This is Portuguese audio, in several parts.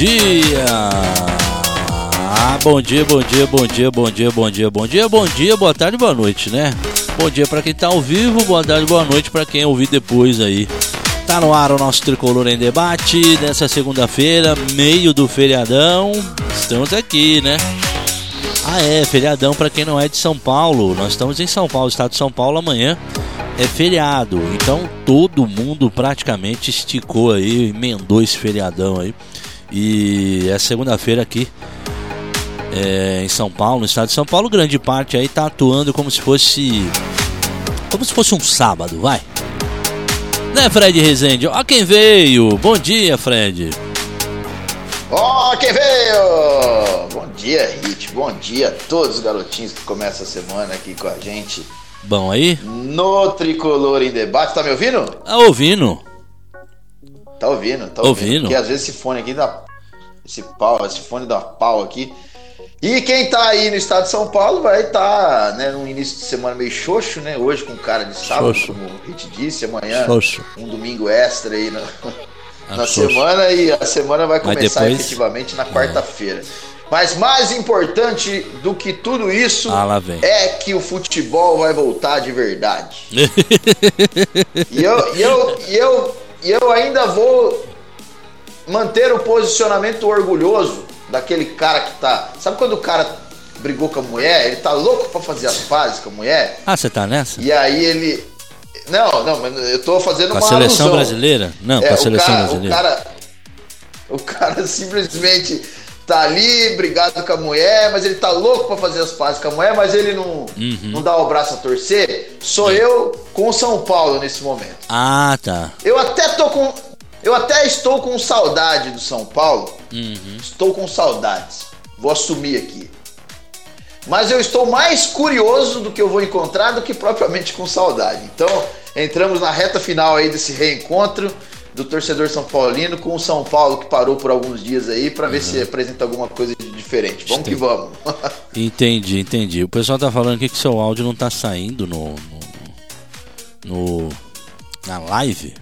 dia! Ah, bom dia, bom dia, bom dia, bom dia, bom dia, bom dia, bom dia, boa tarde, boa noite, né? Bom dia para quem tá ao vivo, boa tarde, boa noite para quem ouvir depois aí. Tá no ar o nosso Tricolor em Debate nessa segunda-feira, meio do feriadão. Estamos aqui, né? Ah, é, feriadão para quem não é de São Paulo. Nós estamos em São Paulo, estado de São Paulo amanhã é feriado. Então todo mundo praticamente esticou aí, emendou esse feriadão aí. E é segunda-feira aqui é, em São Paulo, no estado de São Paulo, grande parte aí tá atuando como se fosse. Como se fosse um sábado, vai. Né, Fred Rezende? Ó quem veio! Bom dia, Fred! Ó quem veio! Bom dia, Hit. Bom dia a todos os garotinhos que começam a semana aqui com a gente. Bom aí? No Tricolor em Debate. Tá me ouvindo? Tá ouvindo. Tá ouvindo, tá ouvindo. ouvindo. Porque às vezes esse fone aqui dá. Esse pau, esse fone dá pau aqui. E quem tá aí no estado de São Paulo vai estar, tá, né, num início de semana meio xoxo, né? Hoje com cara de sábado, xoxo. como o Hit disse, amanhã xoxo. um domingo extra aí na, ah, na semana e a semana vai começar depois... efetivamente na quarta-feira. Mas mais importante do que tudo isso ah, é que o futebol vai voltar de verdade. e, eu, e, eu, e, eu, e eu ainda vou manter o posicionamento orgulhoso daquele cara que tá. Sabe quando o cara brigou com a mulher? Ele tá louco para fazer as pazes com a mulher? Ah, você tá nessa? E aí ele. Não, não, mas eu tô fazendo com uma. A seleção alusão. brasileira? Não, é, com a seleção cara, brasileira. O cara, o cara simplesmente tá ali brigado com a mulher, mas ele tá louco para fazer as pazes com a mulher, mas ele não, uhum. não dá o braço a torcer. Sou eu com o São Paulo nesse momento. Ah, tá. Eu até tô com. Eu até estou com saudade do São Paulo. Uhum. Estou com saudades. Vou assumir aqui. Mas eu estou mais curioso do que eu vou encontrar do que propriamente com saudade. Então, entramos na reta final aí desse reencontro do torcedor São Paulino com o São Paulo que parou por alguns dias aí para ver uhum. se apresenta alguma coisa diferente. Vamos Entendi. que vamos. entendi, entendi. O pessoal tá falando aqui que seu áudio não tá saindo no, no, no na live.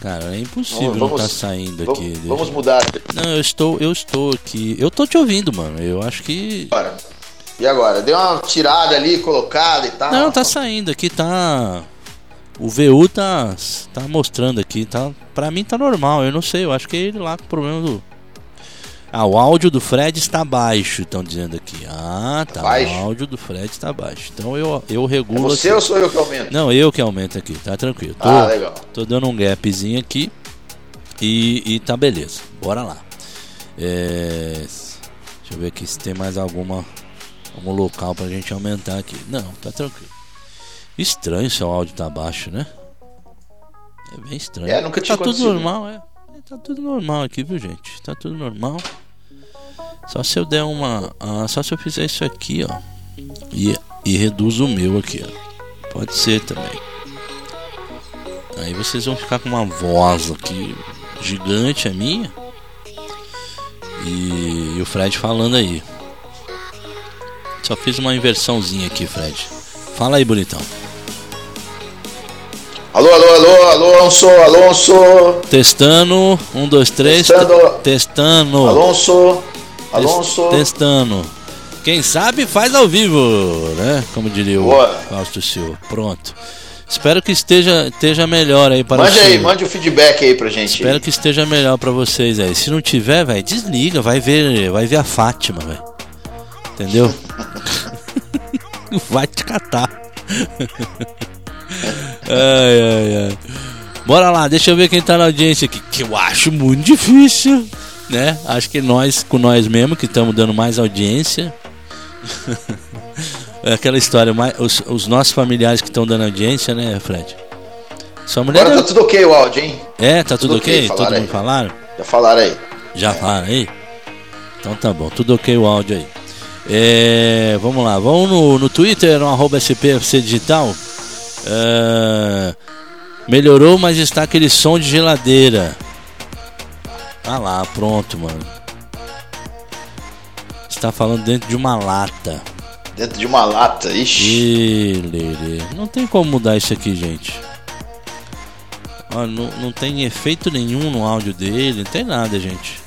Cara, é impossível vamos, não tá saindo vamos, aqui. Vamos mudar. Não, eu estou, eu estou aqui. Eu tô te ouvindo, mano. Eu acho que. Agora. E agora? Deu uma tirada ali, colocada e tal. Não, tá saindo aqui, tá. O VU tá, tá mostrando aqui, tá? Pra mim tá normal, eu não sei, eu acho que é ele lá com o problema do. Ah, o áudio do Fred está baixo, estão dizendo aqui. Ah, tá. Baixo. O áudio do Fred está baixo. Então eu, eu regulo. É você aqui. ou sou eu que aumento? Não, eu que aumento aqui, tá tranquilo. Tô, ah, legal. Tô dando um gapzinho aqui e, e tá beleza. Bora lá. É, deixa eu ver aqui se tem mais alguma algum local pra gente aumentar aqui. Não, tá tranquilo. Estranho seu áudio tá baixo, né? É bem estranho. É, nunca tinha Tá tudo normal, é. é. Tá tudo normal aqui, viu, gente? Tá tudo normal. Só se eu der uma. Ah, só se eu fizer isso aqui, ó. E, e reduz o meu aqui, ó. Pode ser também. Aí vocês vão ficar com uma voz aqui gigante, a minha. E, e o Fred falando aí. Só fiz uma inversãozinha aqui, Fred. Fala aí, bonitão. Alô, alô, alô, alô, Alonso, Alonso. Testando, um, dois, três. Testando. Testando. Alonso, Alonso. Testando. Quem sabe faz ao vivo, né? Como diria o Boa. Fausto Silva. Pronto. Espero que esteja, esteja melhor aí para Mande aí, mande o feedback aí pra gente. Espero aí. que esteja melhor para vocês aí. Se não tiver, velho, desliga, vai ver, vai ver a Fátima, velho. Entendeu? vai te catar. ai, ai, ai. Bora lá, deixa eu ver quem tá na audiência aqui, que eu acho muito difícil, né? Acho que nós, com nós mesmo, que estamos dando mais audiência. é aquela história, os, os nossos familiares que estão dando audiência, né, Fred? Sua mulher Agora tá tudo ok o áudio, hein? É, tá tudo, tudo ok? Todo mundo falaram? Já falaram aí. Já é. falaram aí? Então tá bom, tudo ok o áudio aí. É, vamos lá, vamos no, no Twitter, no arroba SPFC Digital. É, melhorou, mas está aquele som de geladeira. Ah lá, pronto, mano. Está falando dentro de uma lata. Dentro de uma lata, ixi. Ih, Não tem como mudar isso aqui, gente. Ó, não, não tem efeito nenhum no áudio dele, não tem nada, gente.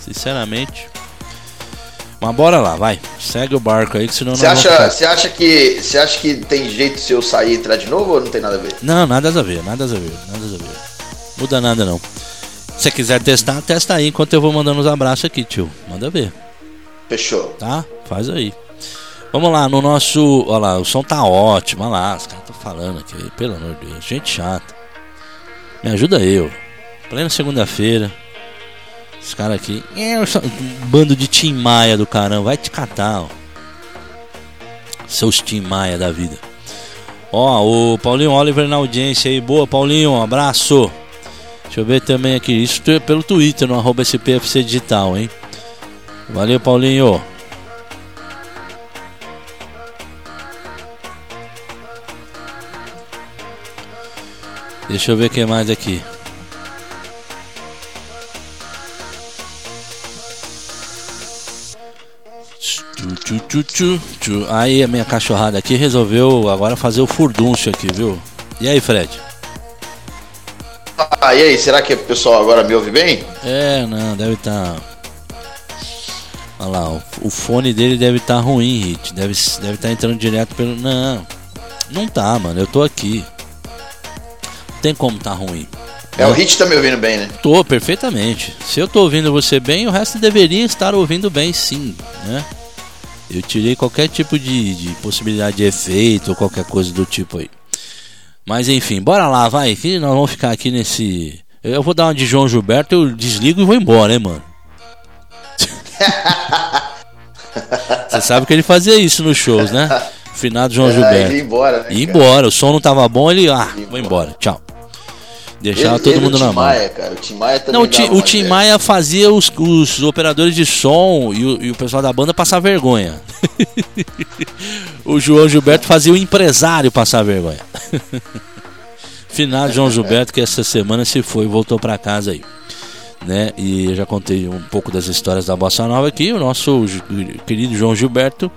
Sinceramente. Mas bora lá, vai. Segue o barco aí, que senão Você acha, você acha que você acha que tem jeito se eu sair e entrar de novo ou não tem nada a ver? Não, nada a ver, nada a ver, nada a ver. Muda nada não. Se você quiser testar, testa aí enquanto eu vou mandando os abraços aqui, tio. Manda ver. Fechou. Tá? Faz aí. Vamos lá, no nosso. Olha lá, o som tá ótimo. Olha lá, os caras estão falando aqui, pelo amor de Deus. Gente chata. Me ajuda eu. Plena segunda-feira. Os caras aqui. É, um bando de Tim Maia do caramba. Vai te catar, ó. Seus Tim Maia da vida. Ó, o Paulinho Oliver na audiência aí. Boa, Paulinho. Um abraço. Deixa eu ver também aqui. Isso é pelo Twitter, no arroba SPFC Digital, hein? Valeu, Paulinho. Deixa eu ver o que mais aqui. Tchu, tchu, tchu, Aí a minha cachorrada aqui resolveu agora fazer o furdúncio aqui, viu? E aí, Fred? Ah, e aí, será que o pessoal agora me ouve bem? É, não, deve estar. Tá... Olha lá, o, o, fone dele deve estar tá ruim, Hit. Deve estar deve tá entrando direto pelo. Não, não tá, mano. Eu tô aqui. Não tem como tá ruim. É, o Hit tá me ouvindo bem, né? Tô, perfeitamente. Se eu tô ouvindo você bem, o resto deveria estar ouvindo bem, sim, né? Eu tirei qualquer tipo de, de possibilidade de efeito ou qualquer coisa do tipo aí. Mas enfim, bora lá, vai. Que nós vamos ficar aqui nesse. Eu vou dar uma de João Gilberto, eu desligo e vou embora, hein, mano. Você sabe que ele fazia isso nos shows, né? Finado João é, Gilberto. Ele ia embora, né, ia embora, o som não tava bom, ele. Ah, vou embora, tchau. Deixava ele, todo ele mundo na mão. Maia, cara. O Tim Maia também Não, o, o Tim Maia fazia os, os operadores de som e o, e o pessoal da banda passar vergonha. o João Gilberto fazia o empresário passar vergonha. Final João Gilberto que essa semana se foi e voltou para casa aí. Né? E eu já contei um pouco das histórias da Bossa Nova aqui. O nosso querido João Gilberto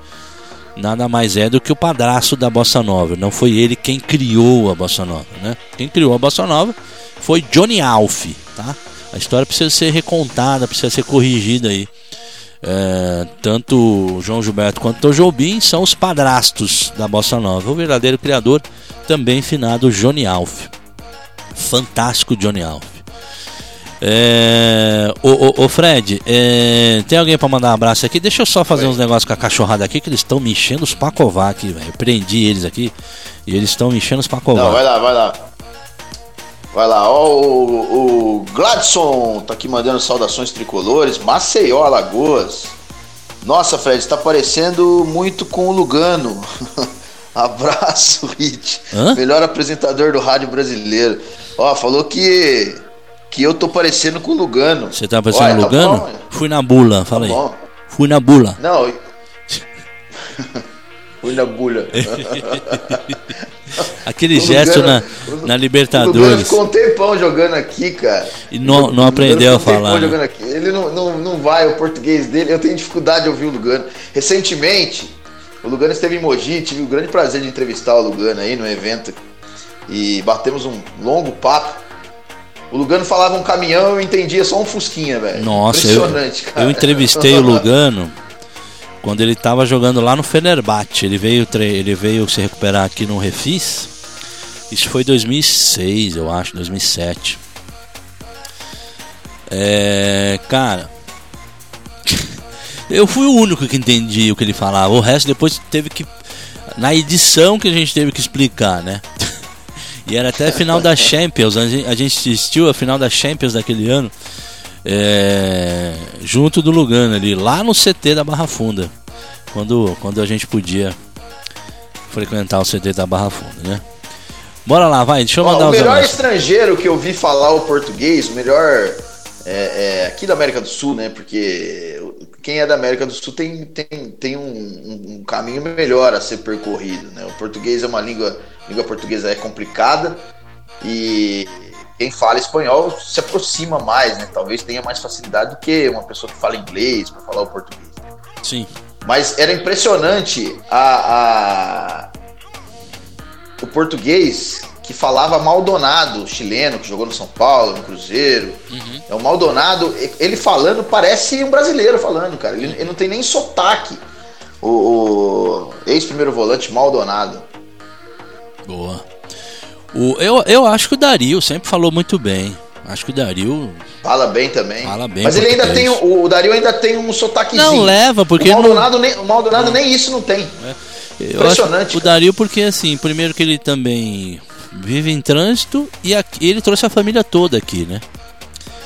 nada mais é do que o padrasto da Bossa Nova. Não foi ele quem criou a Bossa Nova, né? Quem criou a Bossa Nova foi Johnny Alf, tá? A história precisa ser recontada, precisa ser corrigida aí. É, tanto João Gilberto quanto o Jobim são os padrastos da Bossa Nova. O verdadeiro criador, também finado Johnny Alf. Fantástico Johnny Alf. É, Fred, é, tem alguém para mandar um abraço aqui? Deixa eu só fazer Oi. uns negócios com a cachorrada aqui que eles estão me enchendo os pacovar aqui, velho. Prendi eles aqui e eles estão me enchendo os pacovar. Não, vai lá, vai lá. Vai lá, ó, o, o Gladson tá aqui mandando saudações tricolores. Maceió, Alagoas. Nossa, Fred, tá parecendo muito com o Lugano. Abraço, Hit. Melhor apresentador do rádio brasileiro. Ó, falou que que eu tô parecendo com o Lugano. Você tá parecendo com o Lugano? Tá Fui na bula, fala tá aí. Fui na bula. Não. Fui na bula. Aquele gesto na, na Libertadores. ficou um tempão jogando aqui, cara. E não, não aprendeu a falar. Né? Ele não, não, não vai, o português dele. Eu tenho dificuldade de ouvir o Lugano. Recentemente, o Lugano esteve em Mogi, tive o grande prazer de entrevistar o Lugano aí no evento. E batemos um longo papo. O Lugano falava um caminhão, eu entendia só um Fusquinha, velho. Nossa, Impressionante, eu, cara. Eu entrevistei o Lugano quando ele estava jogando lá no Fenerbahçe. Ele veio, ele veio se recuperar aqui no Refis. Isso foi 2006, eu acho, 2007. É, cara, eu fui o único que entendi o que ele falava. O resto depois teve que na edição que a gente teve que explicar, né? E era até a final da Champions. A gente assistiu a final da Champions daquele ano. É, junto do Lugano ali, lá no CT da Barra Funda. Quando, quando a gente podia frequentar o CT da Barra Funda, né? Bora lá, vai, deixa eu mandar Ó, O melhor estrangeiro que eu vi falar o português, o melhor é, é, aqui da América do Sul, né? Porque quem é da América do Sul tem, tem, tem um, um, caminho melhor a ser percorrido, né? O português é uma língua língua portuguesa é complicada e quem fala espanhol se aproxima mais, né? Talvez tenha mais facilidade do que uma pessoa que fala inglês para falar o português. Sim. Mas era impressionante a, a... o português que falava Maldonado, chileno, que jogou no São Paulo, no Cruzeiro. Uhum. É o Maldonado, ele falando parece um brasileiro falando, cara. Ele, ele não tem nem sotaque. O, o ex-primeiro volante Maldonado. Boa. O, eu, eu acho que o Dario sempre falou muito bem. Acho que o Dario. Fala bem também. Fala bem. Mas ele ainda tem. O, o Dario ainda tem um sotaquezinho. Não, leva, porque. O Maldonado, não... nem, o Maldonado não. nem isso não tem. É. Impressionante. o Dario, porque assim, primeiro que ele também vive em trânsito e aqui, ele trouxe a família toda aqui, né?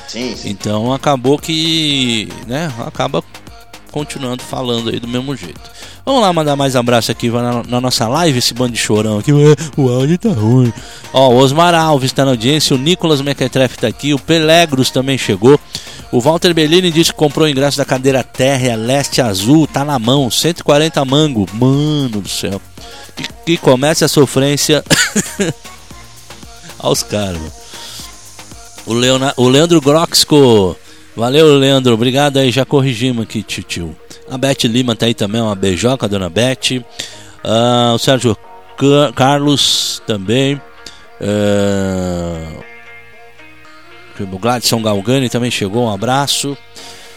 Sim, sim. Então acabou que, né, acaba continuando falando aí do mesmo jeito. Vamos lá mandar mais abraço aqui na, na nossa live, esse bando de chorão aqui. O áudio tá ruim. Ó, o Osmar Alves tá na audiência, o Nicolas Mequetrefe tá aqui, o Pelegros também chegou. O Walter Bellini disse que comprou o ingresso da cadeira térrea Leste Azul, tá na mão, 140 mango. Mano do céu. Que, que comece a sofrência aos caras. O, Leona, o Leandro Groxco. Valeu, Leandro. Obrigado aí. Já corrigimos aqui, tio. A Beth Lima tá aí também, uma beijoca, dona Beth. Uh, o Sérgio Carlos também. Uh, o Gladson Galgani também chegou, um abraço.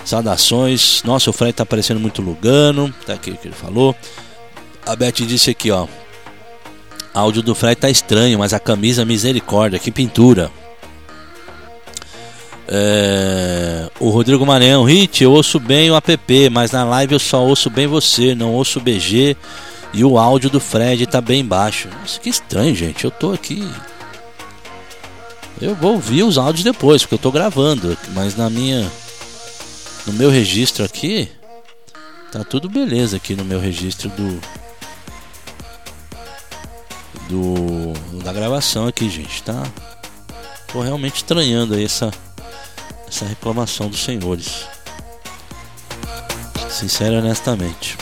Saudações. Nossa, o Fred tá parecendo muito Lugano. Tá aqui o que ele falou. A Beth disse aqui, ó. Áudio do Fred tá estranho, mas a camisa misericórdia, que pintura. É, o Rodrigo Maranhão, Hit, eu ouço bem o app, mas na live eu só ouço bem você, não ouço o BG e o áudio do Fred tá bem baixo. Nossa, que estranho, gente. Eu tô aqui. Eu vou ouvir os áudios depois, porque eu tô gravando, mas na minha no meu registro aqui tá tudo beleza aqui no meu registro do do da gravação aqui, gente, tá? Tô realmente estranhando aí essa essa reclamação dos senhores. Sincero e honestamente.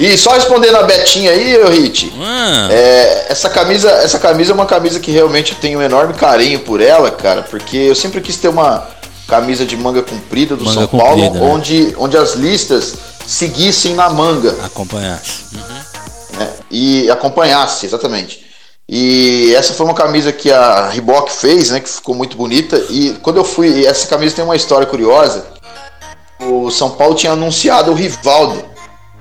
E só respondendo a Betinha aí, eu Hit, ah. é, essa camisa, essa camisa é uma camisa que realmente eu tenho um enorme carinho por ela, cara, porque eu sempre quis ter uma camisa de manga comprida do manga São comprida, Paulo, né? onde, onde as listas seguissem na manga. Acompanhasse. E acompanhasse, exatamente. E essa foi uma camisa que a Reebok fez, né, que ficou muito bonita. E quando eu fui, essa camisa tem uma história curiosa. O São Paulo tinha anunciado o Rivaldo,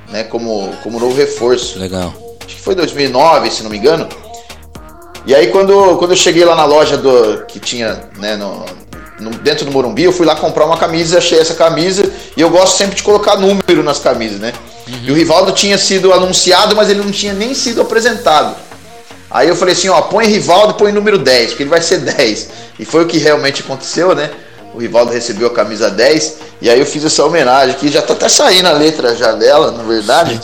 né, como, como novo reforço. Legal. Acho que foi 2009, se não me engano. E aí quando, quando eu cheguei lá na loja do que tinha, né, no, no, dentro do Morumbi, eu fui lá comprar uma camisa, achei essa camisa e eu gosto sempre de colocar número nas camisas, né? Uhum. E o Rivaldo tinha sido anunciado, mas ele não tinha nem sido apresentado. Aí eu falei assim, ó, põe Rivaldo e põe número 10, porque ele vai ser 10. E foi o que realmente aconteceu, né? O Rivaldo recebeu a camisa 10 e aí eu fiz essa homenagem aqui, já tá até saindo a letra já dela, na verdade.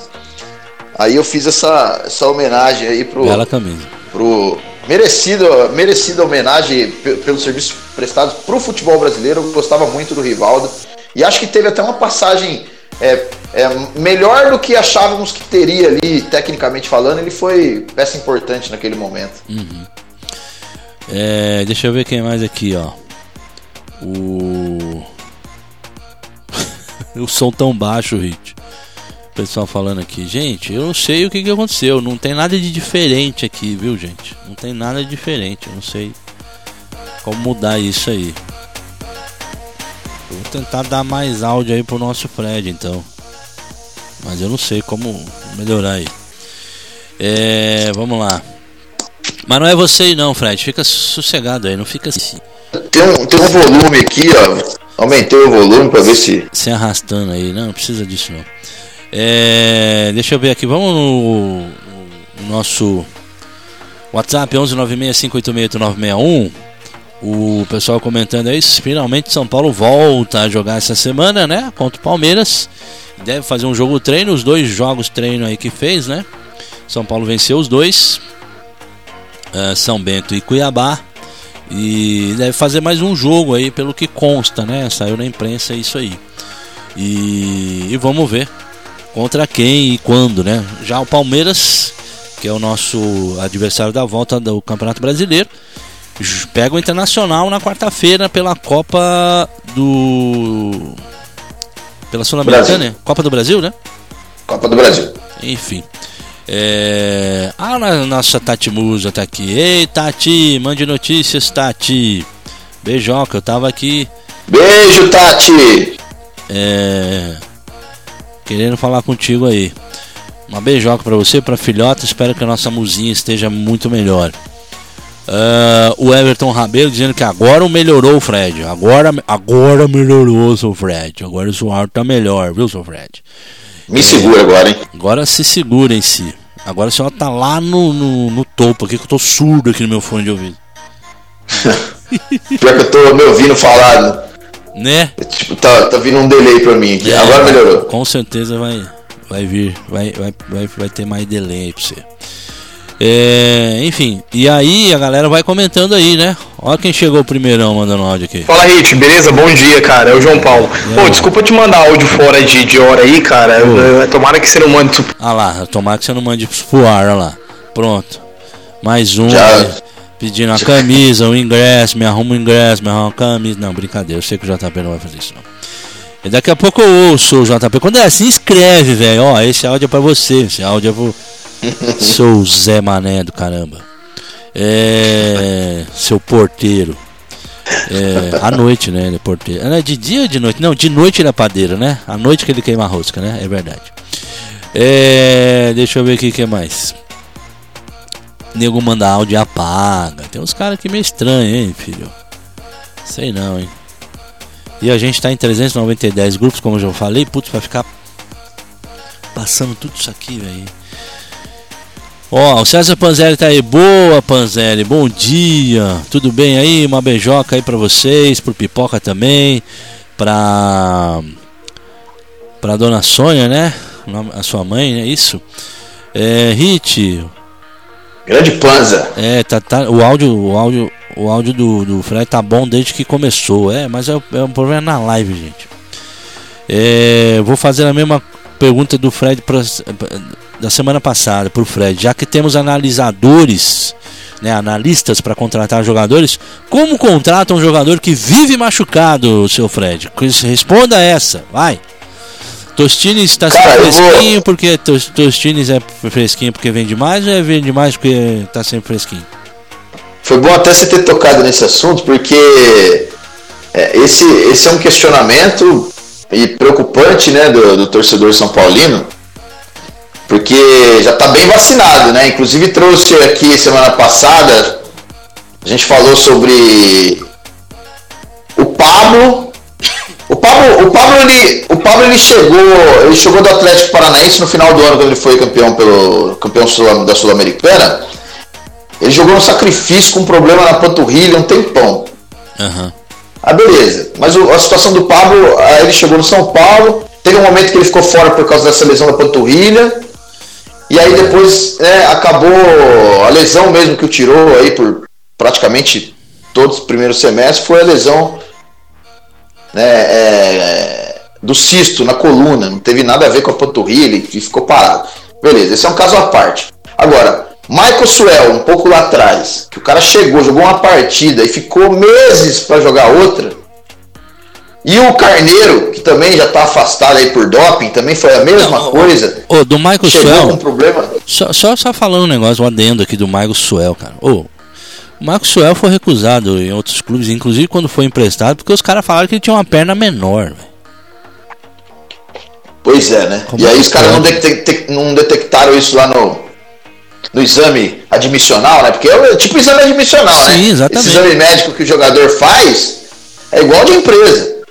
Aí eu fiz essa, essa homenagem aí pro Bela camisa. pro merecida merecida homenagem pelos serviços prestados pro futebol brasileiro. Eu gostava muito do Rivaldo e acho que teve até uma passagem é, é, melhor do que achávamos que teria ali, tecnicamente falando, ele foi peça importante naquele momento. Uhum. É, deixa eu ver quem mais aqui, ó. O. o som tão baixo, Hit. Pessoal falando aqui, gente, eu não sei o que, que aconteceu. Não tem nada de diferente aqui, viu, gente? Não tem nada de diferente. Eu não sei como mudar isso aí. Vou tentar dar mais áudio aí pro nosso Fred, então. Mas eu não sei como melhorar aí. É, vamos lá. Mas não é você aí não, Fred. Fica sossegado aí, não fica assim. Tem um, tem um volume aqui, ó. Aumentei o volume para ver se. Se arrastando aí, não, não precisa disso não. É, deixa eu ver aqui, vamos no, no nosso WhatsApp 11965868961. O pessoal comentando aí, finalmente São Paulo volta a jogar essa semana, né? Contra o Palmeiras. Deve fazer um jogo treino, os dois jogos treino aí que fez, né? São Paulo venceu os dois. Uh, São Bento e Cuiabá. E deve fazer mais um jogo aí, pelo que consta, né? Saiu na imprensa isso aí. E, e vamos ver contra quem e quando, né? Já o Palmeiras, que é o nosso adversário da volta do Campeonato Brasileiro, pega o Internacional na quarta-feira pela Copa do. Pela Sul-Americana? Copa do Brasil, né? Copa do Brasil. Enfim. É... Ah, a nossa Tati Musa tá aqui. Ei, Tati, mande notícias, Tati. Beijoca, eu tava aqui. Beijo, Tati! É... Querendo falar contigo aí. Uma beijoca para você, para filhota. Espero que a nossa musinha esteja muito melhor. Uh, o Everton Rabelo dizendo que agora melhorou o Fred. Agora, agora melhorou o seu Fred. Agora o seu áudio tá melhor, viu, seu Fred? Me é, segura agora, hein? Agora se segura em si. Agora o senhor tá lá no, no, no topo aqui que eu tô surdo aqui no meu fone de ouvido. Pior que eu tô me ouvindo falar. Né? Tipo, tá, tá vindo um delay pra mim aqui. É, agora melhorou. Com certeza vai, vai vir. Vai, vai, vai, vai ter mais delay aí pra você. É, enfim, e aí a galera vai comentando aí, né? Olha quem chegou primeirão mandando áudio aqui. Fala, Hit, beleza? Bom dia, cara. É o João Paulo. Pô, desculpa te mandar áudio fora de, de hora aí, cara. Tomara que você não mande. Ah lá, tomara que você não mande pro ar, olha lá. Pronto. Mais um. Já. Pedindo a camisa, o ingresso, me arruma o ingresso, me arruma a camisa. Não, brincadeira, eu sei que o JP não vai fazer isso, não. E daqui a pouco eu ouço o JP. Quando é assim, escreve, velho. Ó, esse áudio é pra você, esse áudio é pro seu Zé Mané do caramba. É. Seu porteiro. É, à noite, né? Ele é porteiro. É de dia ou de noite? Não, de noite ele é padeiro, né? À noite que ele queima a rosca, né? É verdade. É, deixa eu ver aqui o que mais. Nego manda áudio e apaga. Tem uns caras aqui meio estranhos, hein, filho? Sei não, hein? E a gente tá em 390 grupos, como eu já falei. Putz, vai ficar passando tudo isso aqui, velho. Ó, o César Panzelli tá aí. Boa, Panzelli. Bom dia. Tudo bem aí? Uma beijoca aí pra vocês, pro Pipoca também. Pra. Pra Dona Sônia, né? A sua mãe, é isso? É, Hit. Grande Panza. É, tá, tá, o áudio, o áudio, o áudio do, do Fred tá bom desde que começou. É, mas é, é um problema na live, gente. É, vou fazer a mesma pergunta do Fred pra, da semana passada para o Fred, já que temos analisadores, né, analistas para contratar jogadores, como contrata um jogador que vive machucado, seu Fred? Responda essa, vai. Tostines está sempre fresquinho vou... porque Tostines é fresquinho porque vende mais ou é vende mais porque está sempre fresquinho? Foi bom até você ter tocado nesse assunto porque é, esse, esse é um questionamento e preocupante né, do, do torcedor São Paulino porque já está bem vacinado, né? Inclusive trouxe aqui semana passada, a gente falou sobre o Pablo. O Pablo, o Pablo, ele, o Pablo ele chegou, ele chegou do Atlético Paranaense no final do ano quando ele foi campeão pelo campeão sul, da Sul-Americana. Ele jogou no sacrifício com um problema na panturrilha um tempão. Uhum. Ah, beleza. Mas o, a situação do Pablo, ele chegou no São Paulo, teve um momento que ele ficou fora por causa dessa lesão da panturrilha. E aí depois é, acabou a lesão mesmo que o tirou aí por praticamente todos os primeiros semestres foi a lesão né, é, do cisto na coluna, não teve nada a ver com a panturrilha e ficou parado. Beleza, esse é um caso à parte. Agora, Michael Suel, um pouco lá atrás, que o cara chegou, jogou uma partida e ficou meses para jogar outra e o Carneiro, que também já está afastado aí por doping, também foi a mesma não, coisa. O, do Michael Suel. Com problema. Só, só, só, falando um negócio, um adendo aqui do Michael Suel, cara. Ô, Suel foi recusado em outros clubes, inclusive quando foi emprestado, porque os caras falaram que ele tinha uma perna menor. Pois é, né? Como e aí os caras não, detect, não detectaram isso lá no, no exame admissional, né? Porque é tipo exame admissional, Sim, né? Sim, exatamente. Esse exame médico que o jogador faz é igual de empresa.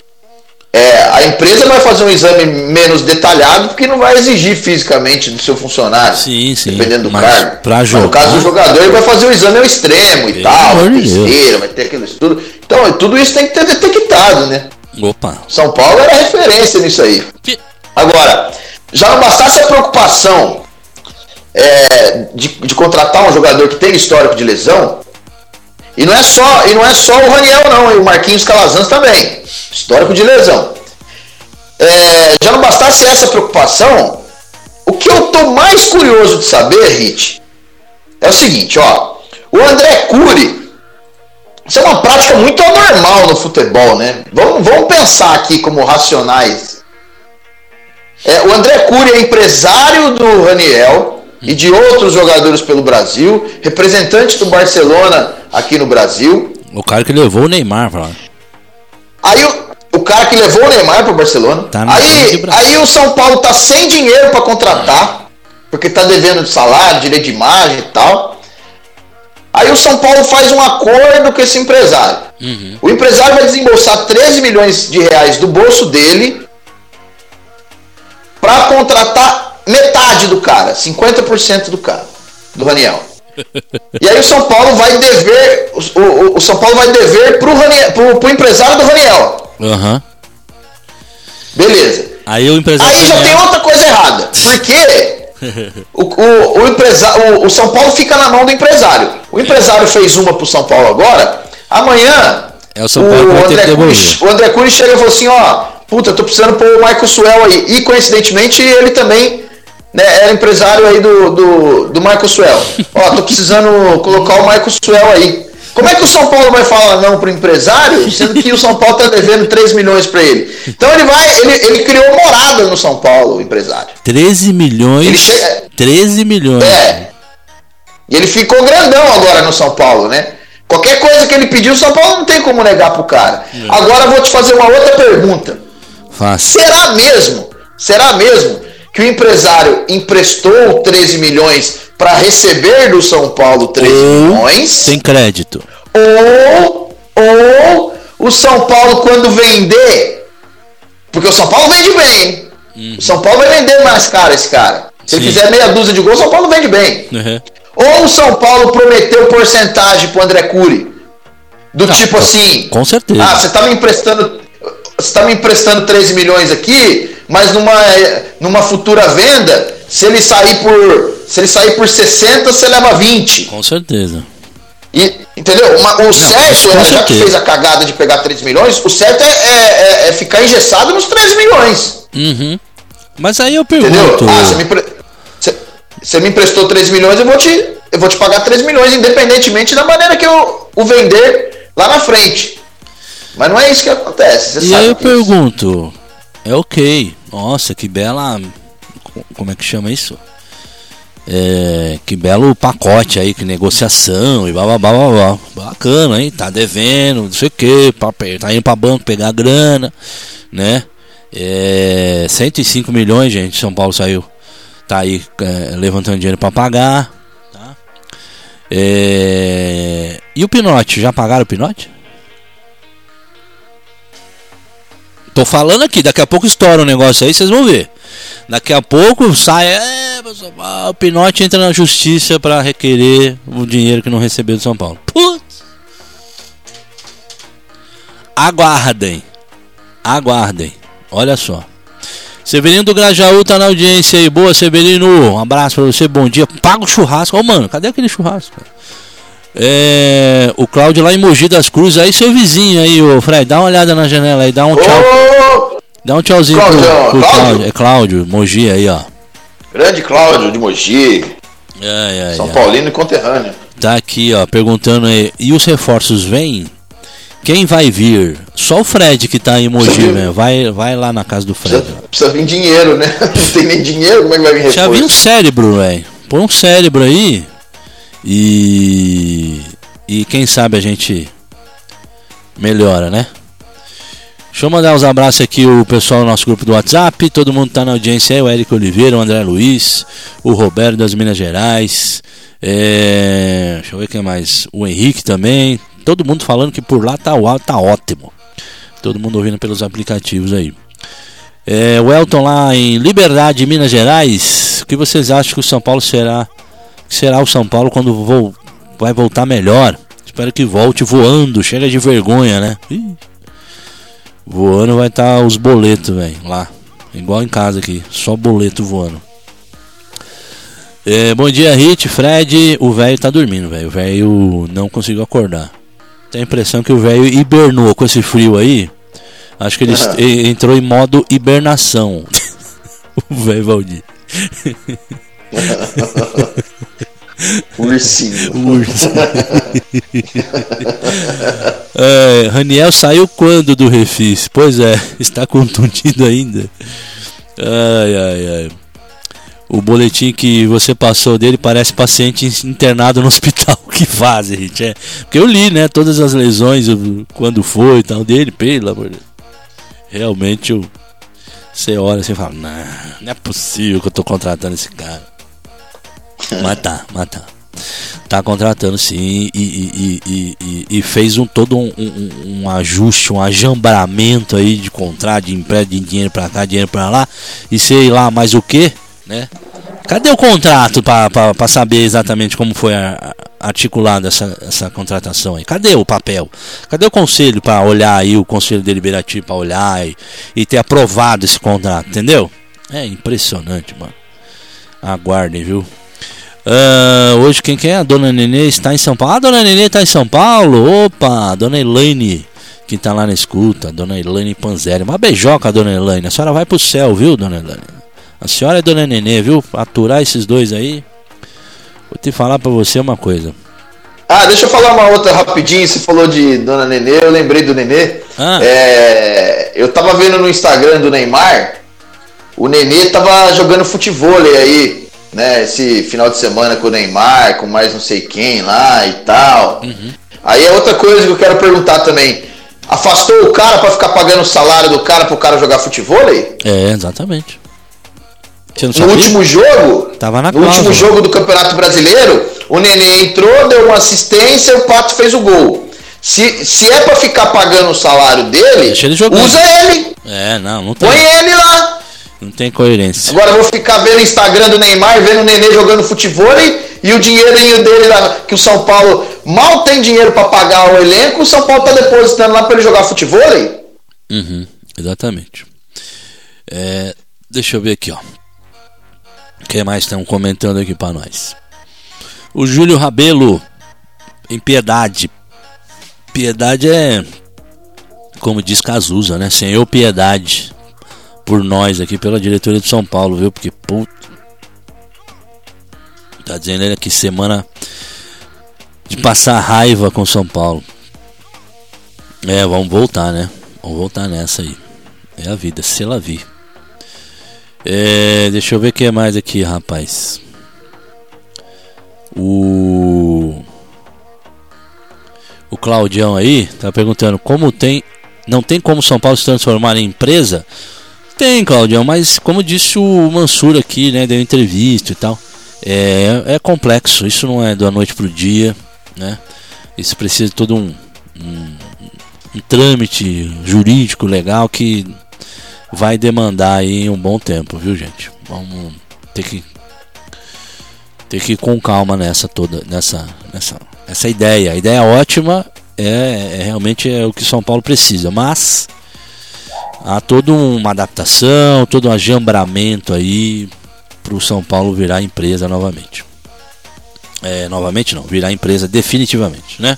É, a empresa vai fazer um exame menos detalhado porque não vai exigir fisicamente do seu funcionário. Sim, sim. Dependendo do cargo. Pra jogar, Mas no caso do jogador, ele vai fazer o exame ao extremo e tal, terceiro, vai ter aquele estudo. Então, tudo isso tem que ter detectado, né? Opa. São Paulo era referência nisso aí. Que... Agora, já não bastasse a preocupação é, de, de contratar um jogador que tem histórico de lesão, e não é só, e não é só o Raniel, não, e o Marquinhos Calazans também. Histórico de lesão. É, já não bastasse essa preocupação, o que eu tô mais curioso de saber, Rit, é o seguinte, ó. O André Cury. Isso é uma prática muito anormal no futebol, né? Vamos, vamos pensar aqui como racionais. É, o André Cury é empresário do Raniel, e de outros jogadores pelo Brasil, representante do Barcelona aqui no Brasil. O cara que levou o Neymar pra lá. Aí o, o cara que levou o Neymar pro Barcelona. Tá aí, aí o São Paulo tá sem dinheiro para contratar, porque tá devendo de salário, direito de imagem e tal. Aí o São Paulo faz um acordo com esse empresário. Uhum. O empresário vai desembolsar 13 milhões de reais do bolso dele para contratar metade do cara, 50% do cara, do Raniel. E aí o São Paulo vai dever, o, o, o São Paulo vai dever pro, Raniel, pro, pro empresário do Raniel. Uhum. Beleza. Aí o empresário. Aí já tem outra coisa errada. Porque o, o, o, empresário, o, o, São Paulo fica na mão do empresário. O empresário fez uma pro São Paulo agora. Amanhã. É o São Paulo o André, Cury, o André Cury chega e falou assim: ó, puta, tô precisando pôr o Michael Suel aí. E coincidentemente ele também né, era empresário aí do, do, do Michael Suel. Ó, tô precisando colocar o Michael Suel aí. Como é que o São Paulo vai falar não pro empresário, sendo que o São Paulo tá devendo 3 milhões para ele? Então ele vai, ele, ele criou morada no São Paulo, o empresário. 13 milhões. Ele chega, 13 milhões. É. E ele ficou grandão agora no São Paulo, né? Qualquer coisa que ele pediu, o São Paulo não tem como negar pro cara. É. Agora eu vou te fazer uma outra pergunta. Fácil. Será mesmo? Será mesmo que o empresário emprestou 13 milhões para receber do São Paulo 13 ou milhões. Sem crédito. Ou, ou o São Paulo, quando vender. Porque o São Paulo vende bem. Uhum. O São Paulo vai vender mais caro esse cara. Se Sim. ele fizer meia dúzia de gols, o São Paulo vende bem. Uhum. Ou o São Paulo prometeu porcentagem pro André Cury. Do Não, tipo assim. Com certeza. Ah, você tá me emprestando. Você tá me emprestando 13 milhões aqui, mas numa, numa futura venda, se ele sair por se ele sair por 60, você leva 20. Com certeza. E, entendeu? Uma, o Não, certo, é, já que fez a cagada de pegar 3 milhões, o certo é, é, é, é ficar engessado nos 3 milhões. Uhum. Mas aí eu pergunto. Entendeu? Ah, você me, pre... você me emprestou 3 milhões, eu vou, te, eu vou te pagar 3 milhões, independentemente da maneira que eu o vender lá na frente. Mas não é isso que acontece. e aí eu pergunto: é ok, nossa, que bela. Como é que chama isso? É, que belo pacote aí, que negociação e blá blá blá blá. Bacana, hein? Tá devendo, não sei o que, tá indo pra banco pegar grana, né? É, 105 milhões, gente, São Paulo saiu. Tá aí é, levantando dinheiro para pagar. Tá? É, e o Pinote? Já pagaram o Pinote? Tô falando aqui, daqui a pouco estoura o um negócio aí, vocês vão ver. Daqui a pouco sai, é, o Pinote entra na justiça para requerer o dinheiro que não recebeu do São Paulo. Putz. Aguardem. Aguardem. Olha só. Severino do Grajaú tá na audiência aí. Boa, Severino. Um abraço pra você, bom dia. Paga o churrasco. Ô, oh, mano, cadê aquele churrasco? É, o Cláudio lá em Mogi das Cruzes. Aí, seu vizinho aí, o Fred. Dá uma olhada na janela aí. Dá um tchau. Dá um tchauzinho Cláudio, pro, pro Cláudio. Cláudio. É Cláudio, Mogi aí, ó. Grande Cláudio de Mogi. São Paulino e conterrâneo. Tá aqui, ó, perguntando aí. E os reforços vêm? Quem vai vir? Só o Fred que tá em Mogi, né? Vai, vai lá na casa do Fred. Precisa, precisa vir dinheiro, né? Não tem nem dinheiro, como é que vai vir reforço? Já vi um cérebro, velho. Põe um cérebro aí. E. E quem sabe a gente melhora, né? Deixa eu mandar uns abraços aqui o pessoal do nosso grupo do WhatsApp. Todo mundo tá na audiência aí, o Eric Oliveira, o André Luiz, o Roberto das Minas Gerais. É... Deixa eu ver quem mais. O Henrique também. Todo mundo falando que por lá tá, tá ótimo. Todo mundo ouvindo pelos aplicativos aí. É, o Elton lá em Liberdade, Minas Gerais. O que vocês acham que o São Paulo será? Que será o São Paulo quando vou, vai voltar melhor? Espero que volte voando. Chega de vergonha, né? Ih. Voando vai estar tá os boletos, velho, lá. Igual em casa aqui, só boleto voando. É, bom dia, Hit, Fred. O velho tá dormindo, velho. O velho não conseguiu acordar. Tem a impressão que o velho hibernou com esse frio aí. Acho que ele uhum. entrou em modo hibernação. o velho Valdir. Ursinho. Ursinho. é, Raniel saiu quando do Refis? Pois é, está contundido ainda. Ai, ai, ai. o boletim que você passou dele parece paciente internado no hospital. Que fase, gente. É, porque eu li, né? Todas as lesões, quando foi e tal dele, pelo amor de Deus. Realmente eu. Você olha e fala, não, não é possível que eu tô contratando esse cara. mas tá, mas tá. Tá contratando sim e, e, e, e fez um todo um, um, um, ajuste, um ajambramento aí de contrato, de empréstimo, de dinheiro pra cá, dinheiro pra lá e sei lá mais o que né? Cadê o contrato para saber exatamente como foi articulada essa, essa contratação aí? Cadê o papel? Cadê o conselho para olhar aí, o conselho deliberativo para olhar e, e ter aprovado esse contrato, entendeu? É impressionante, mano. Aguardem, viu? Uh, hoje quem quer? É? A dona Nenê está em São Paulo. Ah, a dona Nenê está em São Paulo. Opa, dona Elaine, que está lá na escuta. Dona Elaine Panzeri. Uma beijoca, dona Elaine. A senhora vai pro céu, viu, dona Elaine? A senhora é dona Nenê, viu? Aturar esses dois aí. Vou te falar pra você uma coisa. Ah, deixa eu falar uma outra rapidinho. Você falou de Dona Nenê, eu lembrei do Nenê. Ah. É, eu tava vendo no Instagram do Neymar, o Nenê tava jogando futebol aí, né? Esse final de semana com o Neymar, com mais não sei quem lá e tal. Uhum. Aí é outra coisa que eu quero perguntar também. Afastou o cara para ficar pagando o salário do cara pro cara jogar futebol? É, exatamente no último jogo, Tava na no último jogo do Campeonato Brasileiro, o Nenê entrou, deu uma assistência, o Pato fez o gol. Se, se é para ficar pagando o salário dele, ele usa ele. É, não, não tem. Põe ele lá. Não tem coerência. Agora eu vou ficar vendo o Instagram do Neymar, vendo o Nenê jogando futebol e, e o dinheirinho dele lá, que o São Paulo mal tem dinheiro para pagar o elenco, o São Paulo tá depositando lá para ele jogar futebol. Uhum, exatamente. É, deixa eu ver aqui, ó. O que mais estão comentando aqui para nós? O Júlio Rabelo, em Piedade. Piedade é, como diz Cazuza, né? Senhor Piedade por nós aqui, pela diretoria de São Paulo, viu? Porque, puto. Tá dizendo ele aqui semana de passar raiva com São Paulo. É, vamos voltar, né? Vamos voltar nessa aí. É a vida, se ela vir. É, deixa eu ver o que é mais aqui, rapaz. O o Claudião aí tá perguntando como tem não tem como São Paulo se transformar em empresa? Tem, Claudião, mas como disse o Mansur aqui, né, deu entrevista e tal. É, é complexo, isso não é da noite pro dia, né? Isso precisa de todo um, um, um trâmite jurídico legal que vai demandar aí um bom tempo, viu, gente? Vamos ter que ter que ir com calma nessa toda, nessa, nessa, essa ideia. A ideia ótima é, é realmente é o que São Paulo precisa, mas há toda uma adaptação, todo um ajambramento aí para o São Paulo virar empresa novamente. É, novamente não, virar empresa definitivamente, né?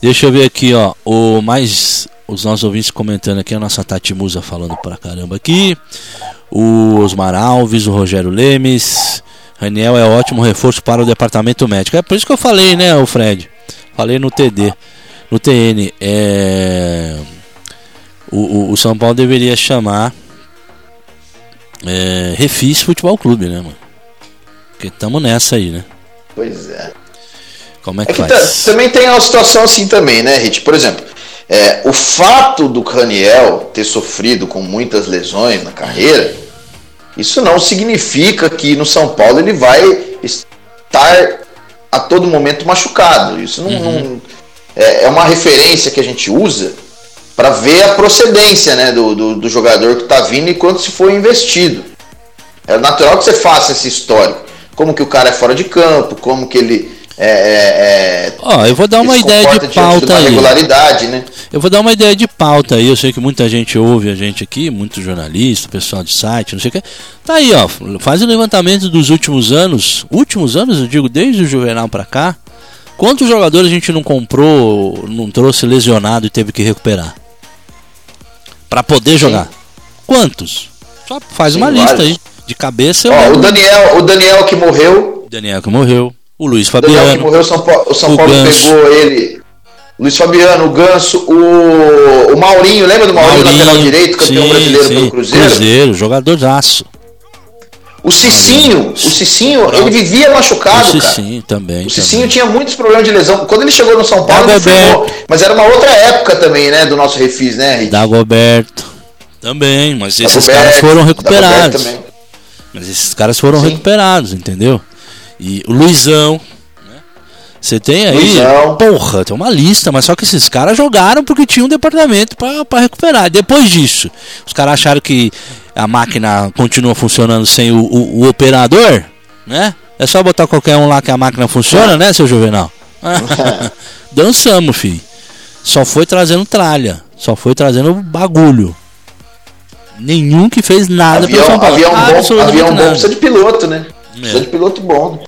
Deixa eu ver aqui, ó, o mais os nossos ouvintes comentando aqui, a nossa Tati Musa falando pra caramba aqui. O Osmar Alves, o Rogério Lemes. Raniel é ótimo reforço para o departamento médico. É por isso que eu falei, né, o Fred? Falei no TD. No TN. É... O, o, São Paulo deveria chamar é, Refis Futebol Clube, né, mano? Porque estamos nessa aí, né? Pois é. Como é que, é que faz? Também tem uma situação assim também, né, Rit? Por exemplo, é, o fato do Raniel ter sofrido com muitas lesões na carreira, isso não significa que no São Paulo ele vai estar a todo momento machucado. Isso não, uhum. não é, é, uma referência que a gente usa para ver a procedência né, do, do, do jogador que está vindo e quanto se foi investido. É natural que você faça esse histórico. Como que o cara é fora de campo, como que ele é, é, é, Ó, eu vou dar uma ideia de pauta aí. Regularidade, né? Eu vou dar uma ideia de pauta aí. Eu sei que muita gente ouve a gente aqui, muitos jornalistas, pessoal de site, não sei o que. Tá aí, ó. Faz o levantamento dos últimos anos. Últimos anos, eu digo, desde o Juvenal para cá. Quantos jogadores a gente não comprou, não trouxe lesionado e teve que recuperar? Para poder jogar? Sim. Quantos? Só faz Sim, uma lista aí. De cabeça. Ó, o Daniel, o Daniel que morreu. Daniel que morreu. O Luiz Fabiano. que morreu, o São Paulo, o São o Paulo pegou ele. Luiz Fabiano, o Ganso, o, o Maurinho, lembra do Maurinho, Maurinho lateral direito, campeão sim, brasileiro sim. pelo Cruzeiro? Cruzeiro, jogador aço. O Cicinho, o Cicinho, ele vivia machucado, o Cicinho cara. também. O Cicinho também. tinha muitos problemas de lesão. Quando ele chegou no São Paulo, Dagoberto. ele formou, mas era uma outra época também, né, do nosso refis, né, Rick? Dagoberto. Também, mas esses Dagoberto, caras foram recuperados. Mas esses caras foram Sim. recuperados, entendeu? E o Luizão, você tem aí, Luizão. porra, tem uma lista, mas só que esses caras jogaram porque tinha um departamento para recuperar. Depois disso, os caras acharam que a máquina continua funcionando sem o, o, o, operador, né? É só botar qualquer um lá que a máquina funciona, né, seu Juvenal? Dançamos, filho. Só foi trazendo tralha, só foi trazendo bagulho. Nenhum que fez nada avião, São Paulo. Avião bom, avião bom precisa de piloto, né? Precisa é. de piloto bom.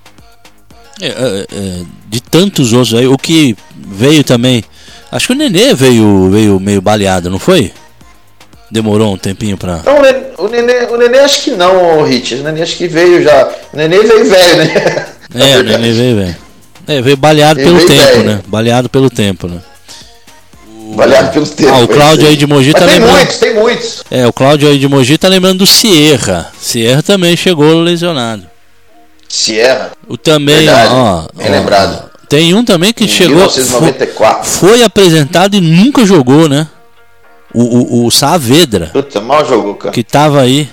É, é, é, de tantos outros aí, o que veio também. Acho que o Nenê veio, veio meio baleado, não foi? Demorou um tempinho pra. Não, o Nenê, o Nenê acho que não, o Hit. O Nenê acho que veio já. O Nenê veio velho, né? É, o Nenê veio velho. É, veio baleado Ele pelo veio tempo, velho. né? Baleado pelo tempo, né? Baleado pelo tempo. Ah, o Cláudio aí de Mogi Mas tá tem lembrando. muitos, tem muitos. É, o Cláudio aí de Mogi tá lembrando do Sierra. Sierra também chegou lesionado. Sierra. O também, Verdade, ó, bem ó, lembrado. Tem um também que em chegou. 1994. Foi, foi, apresentado e nunca jogou, né? O, o, o Saavedra. Puta, mal jogou, cara. Que tava aí.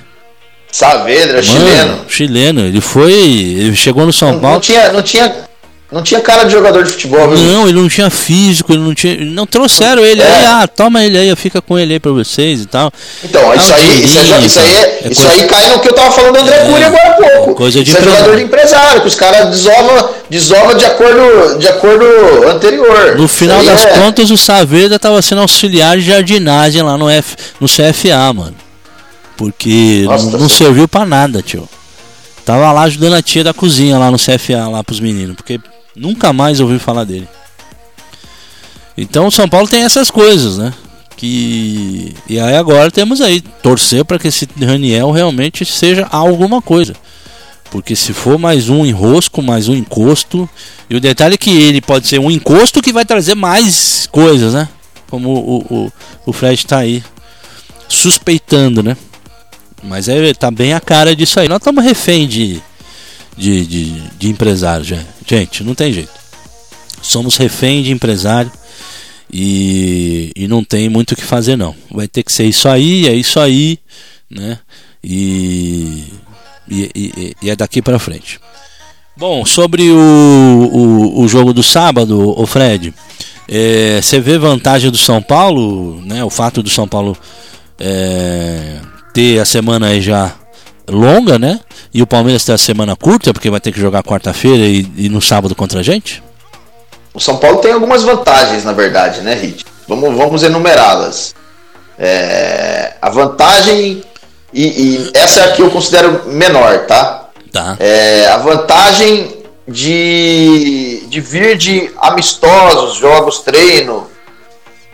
Saavedra, Mano, chileno. Chileno. Ele foi. Ele chegou no São não, Paulo. Não tinha, não tinha não tinha cara de jogador de futebol, viu? Não, ele não tinha físico, ele não tinha. Não trouxeram ele é. aí, ah, toma ele aí, fica com ele aí pra vocês e tal. Então, isso, aí, isso, aí, isso, aí, é, é isso coisa... aí cai no que eu tava falando do André é, Cury agora há pouco. Coisa de isso é jogador de empresário, que os caras desovam desova de acordo, de acordo anterior. No final das é... contas, o Saavedra tava sendo auxiliar de jardinagem lá no, F, no CFA, mano. Porque Nossa, não, não serviu pra nada, tio. Tava lá ajudando a tia da cozinha lá no CFA, lá pros meninos. Porque Nunca mais ouvi falar dele. Então o São Paulo tem essas coisas, né? Que e aí agora temos aí torcer para que esse Raniel realmente seja alguma coisa. Porque se for mais um enrosco, mais um encosto, e o detalhe é que ele pode ser um encosto que vai trazer mais coisas, né? Como o, o, o Fred está aí suspeitando, né? Mas é, tá bem a cara disso aí. Nós estamos refém de, de, de, de empresário, gente. Não tem jeito. Somos refém de empresário e, e não tem muito o que fazer não. Vai ter que ser isso aí, é isso aí, né? E, e, e, e é daqui para frente. Bom, sobre o, o, o, jogo do sábado, o Fred, é, você vê vantagem do São Paulo, né? O fato do São Paulo é, ter a semana aí já longa, né? E o Palmeiras tem a semana curta, porque vai ter que jogar quarta-feira e, e, no sábado contra a gente? O São Paulo tem algumas vantagens, na verdade, né, Rit? Vamos, vamos enumerá-las. É, a vantagem, e, e, essa é a que eu considero menor, tá? Tá. É, a vantagem de, de vir de amistosos, jogos, treino,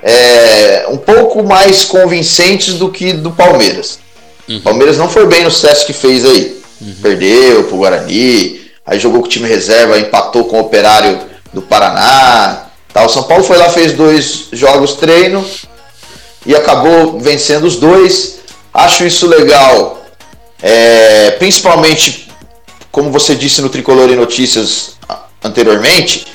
é, um pouco mais convincentes do que do Palmeiras. Uhum. Palmeiras não foi bem no sucesso que fez aí. Uhum. Perdeu pro Guarani, aí jogou com o time reserva, empatou com o Operário do Paraná. Tá. O São Paulo foi lá, fez dois jogos treino e acabou vencendo os dois. Acho isso legal, é, principalmente, como você disse no Tricolor em Notícias anteriormente,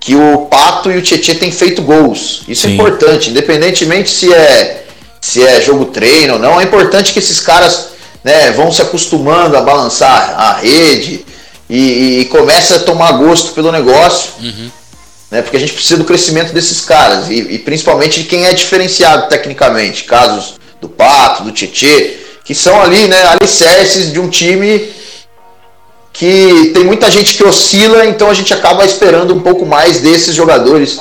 que o Pato e o Tietchan têm feito gols. Isso é Sim. é importante, independentemente se é se é jogo treino ou não. É importante que esses caras né, vão se acostumando a balançar a rede e, e comece a tomar gosto pelo negócio. Uhum. Né, porque a gente precisa do crescimento desses caras e, e, principalmente de quem é diferenciado tecnicamente. Casos do Pato, do Tietê, que são ali né, alicerces de um time que tem muita gente que oscila, então a gente acaba esperando um pouco mais desses jogadores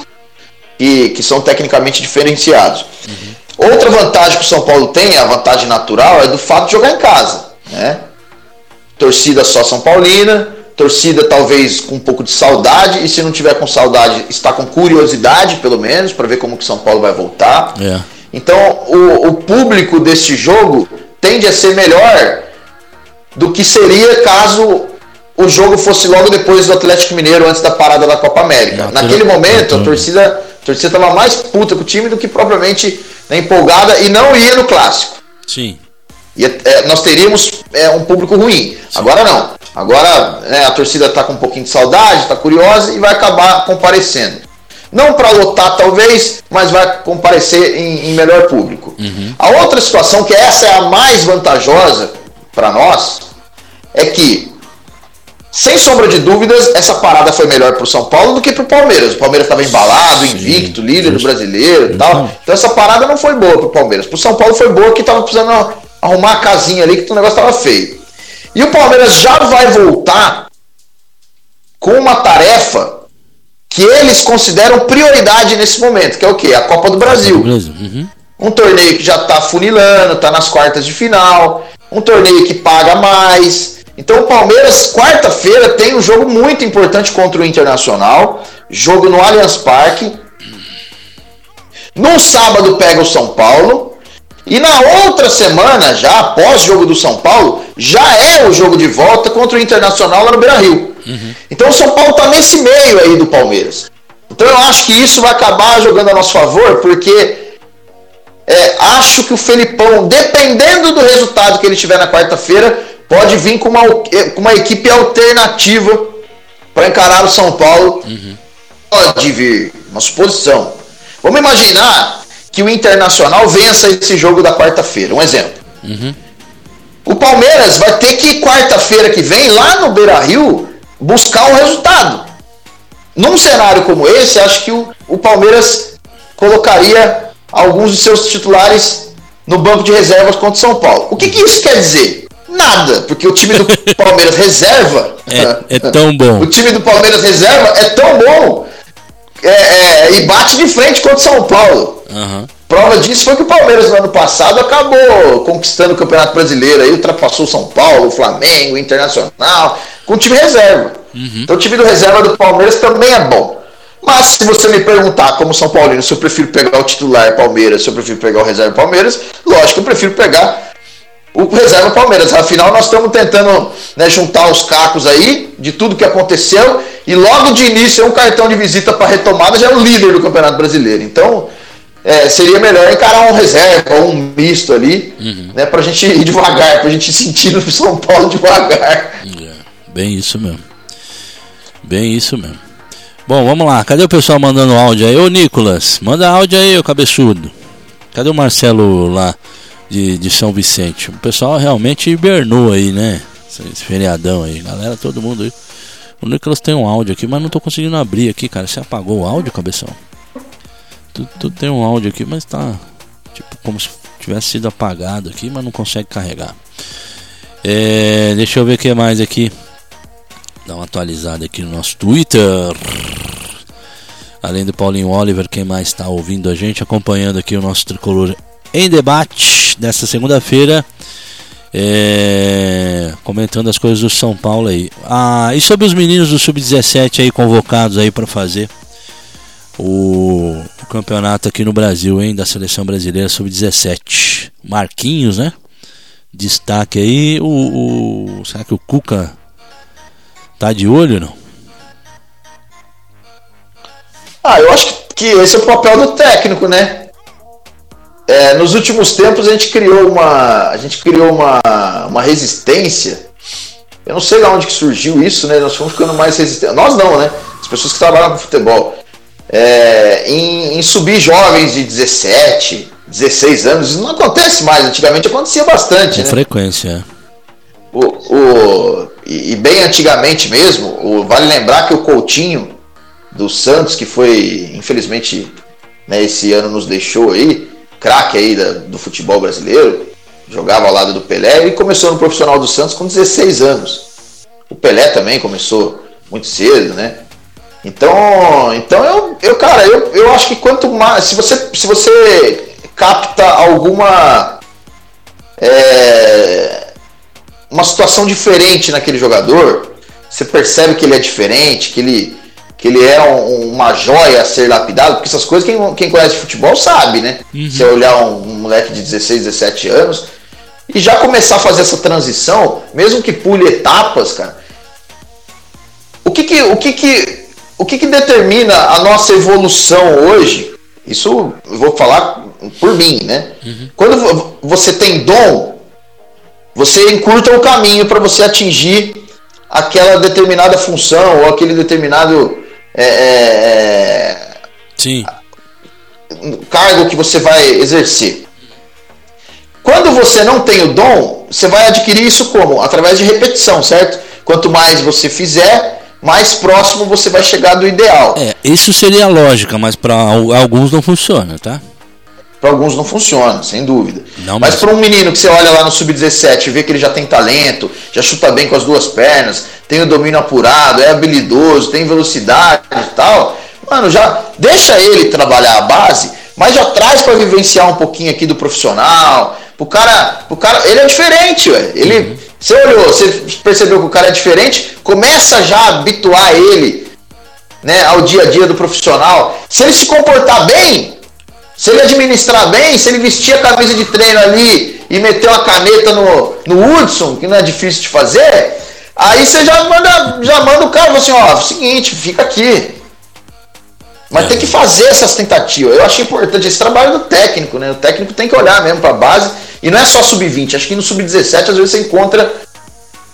que, que são tecnicamente diferenciados. Uhum. Outra vantagem que o São Paulo tem, a vantagem natural, é do fato de jogar em casa. Né? Torcida só São Paulina, torcida talvez com um pouco de saudade, e se não tiver com saudade, está com curiosidade, pelo menos, para ver como que São Paulo vai voltar. É. Então, o, o público deste jogo tende a ser melhor do que seria caso o jogo fosse logo depois do Atlético Mineiro, antes da parada da Copa América. Naquele momento, a torcida torcida estava mais puta com o time do que propriamente né, empolgada e não ia no clássico. Sim. E é, nós teríamos é, um público ruim. Agora não. Agora né, a torcida está com um pouquinho de saudade, está curiosa e vai acabar comparecendo. Não para lotar, talvez, mas vai comparecer em, em melhor público. Uhum. A outra situação, que essa é a mais vantajosa para nós, é que, sem sombra de dúvidas, essa parada foi melhor para o São Paulo do que para o Palmeiras. O Palmeiras estava embalado, invicto, líder do brasileiro e tal. Então essa parada não foi boa para o Palmeiras. Para o São Paulo foi boa que estava precisando arrumar a casinha ali, que o negócio estava feio. E o Palmeiras já vai voltar com uma tarefa que eles consideram prioridade nesse momento, que é o quê? A Copa do Brasil. Uhum. Um torneio que já está funilando, está nas quartas de final, um torneio que paga mais. Então o Palmeiras, quarta-feira, tem um jogo muito importante contra o Internacional, jogo no Allianz Parque. No sábado pega o São Paulo. E na outra semana, já após o jogo do São Paulo, já é o jogo de volta contra o Internacional lá no Beira Rio. Uhum. Então o São Paulo está nesse meio aí do Palmeiras. Então eu acho que isso vai acabar jogando a nosso favor, porque é, acho que o Felipão, dependendo do resultado que ele tiver na quarta-feira, pode vir com uma, com uma equipe alternativa para encarar o São Paulo. Uhum. Pode vir, uma suposição. Vamos imaginar que o Internacional vença esse jogo da quarta-feira. Um exemplo. Uhum. O Palmeiras vai ter que, quarta-feira que vem, lá no Beira Rio, buscar um resultado. Num cenário como esse, acho que o, o Palmeiras colocaria alguns de seus titulares no banco de reservas contra o São Paulo. O que, que isso quer dizer? Nada, porque o time do Palmeiras reserva. É, é, tão bom. O time do Palmeiras reserva é tão bom é, é, e bate de frente contra o São Paulo. Uhum. Prova disso foi que o Palmeiras no ano passado acabou conquistando o Campeonato Brasileiro, aí ultrapassou o São Paulo, o Flamengo, o Internacional, com o time reserva. Uhum. Então o time do reserva do Palmeiras também é bom. Mas se você me perguntar, como São Paulino, se eu prefiro pegar o titular Palmeiras, se eu prefiro pegar o reserva Palmeiras, lógico que eu prefiro pegar o reserva Palmeiras. Afinal, nós estamos tentando né, juntar os cacos aí de tudo que aconteceu e logo de início é um cartão de visita para retomada, já é o líder do Campeonato Brasileiro. Então, é, seria melhor encarar um reserva ou um misto ali, uhum. né, para a gente ir devagar, para a gente sentir no São Paulo devagar. É, bem isso mesmo. Bem isso mesmo. Bom, vamos lá. Cadê o pessoal mandando áudio aí? Ô Nicolas, manda áudio aí, ô cabeçudo. Cadê o Marcelo lá de, de São Vicente? O pessoal realmente hibernou aí, né? Esse feriadão aí. Galera, todo mundo aí. O Nicolas tem um áudio aqui, mas não tô conseguindo abrir aqui, cara. Você apagou o áudio, cabeção? Tu, tu tem um áudio aqui, mas tá tipo como se tivesse sido apagado aqui, mas não consegue carregar. É, deixa eu ver o que mais aqui. Dá uma atualizada aqui no nosso Twitter. Além do Paulinho Oliver, quem mais está ouvindo a gente, acompanhando aqui o nosso tricolor em debate dessa segunda-feira. É, comentando as coisas do São Paulo aí. Ah, e sobre os meninos do Sub-17 aí convocados aí para fazer o, o, campeonato aqui no Brasil, hein, da seleção brasileira sub-17. Marquinhos, né? Destaque aí o, o, será que o Cuca tá de olho não? Ah, eu acho que esse é o papel do técnico, né? É, nos últimos tempos a gente criou uma a gente criou uma, uma resistência. Eu não sei de onde que surgiu isso, né? Nós fomos ficando mais resistentes. Nós não, né? As pessoas que trabalham com futebol é, em, em, subir jovens de 17, 16 anos. Isso não acontece mais, antigamente acontecia bastante. Com né? frequência. O, o, e, e, bem antigamente mesmo, o, vale lembrar que o Coutinho do Santos, que foi, infelizmente, né, esse ano nos deixou aí, craque aí da, do futebol brasileiro, jogava ao lado do Pelé e começou no profissional do Santos com 16 anos. O Pelé também começou muito cedo, né? Então, então eu, eu cara, eu, eu acho que quanto mais. Se você, se você capta alguma. É, uma situação diferente naquele jogador, você percebe que ele é diferente, que ele, que ele é um, uma joia a ser lapidado, porque essas coisas quem, quem conhece futebol sabe, né? Uhum. Você olhar um, um moleque de 16, 17 anos e já começar a fazer essa transição, mesmo que pule etapas, cara. O que que, o que, que o que, que determina a nossa evolução hoje? Isso eu vou falar por mim, né? Uhum. Quando você tem dom, você encurta o caminho para você atingir aquela determinada função ou aquele determinado é, é, Sim. cargo que você vai exercer. Quando você não tem o dom, você vai adquirir isso como? Através de repetição, certo? Quanto mais você fizer, mais próximo você vai chegar do ideal. É, isso seria a lógica, mas para alguns não funciona, tá? Para alguns não funciona, sem dúvida. Não, mas, mas para um menino que você olha lá no sub-17 e vê que ele já tem talento, já chuta bem com as duas pernas, tem o domínio apurado, é habilidoso, tem velocidade e tal, mano, já deixa ele trabalhar a base, mas já traz para vivenciar um pouquinho aqui do profissional. O cara, o cara, ele é diferente, ué. Ele, uhum. você olhou, você percebeu que o cara é diferente, começa já a habituar ele, né, ao dia a dia do profissional. Se ele se comportar bem, se ele administrar bem, se ele vestir a camisa de treino ali e meter uma caneta no, no Hudson, que não é difícil de fazer, aí você já manda, já manda o cara assim, ó, seguinte, fica aqui. Mas é. tem que fazer essas tentativas. Eu achei importante esse trabalho do técnico, né? O técnico tem que olhar mesmo para a base. E não é só sub-20. Acho que no sub-17 às vezes você encontra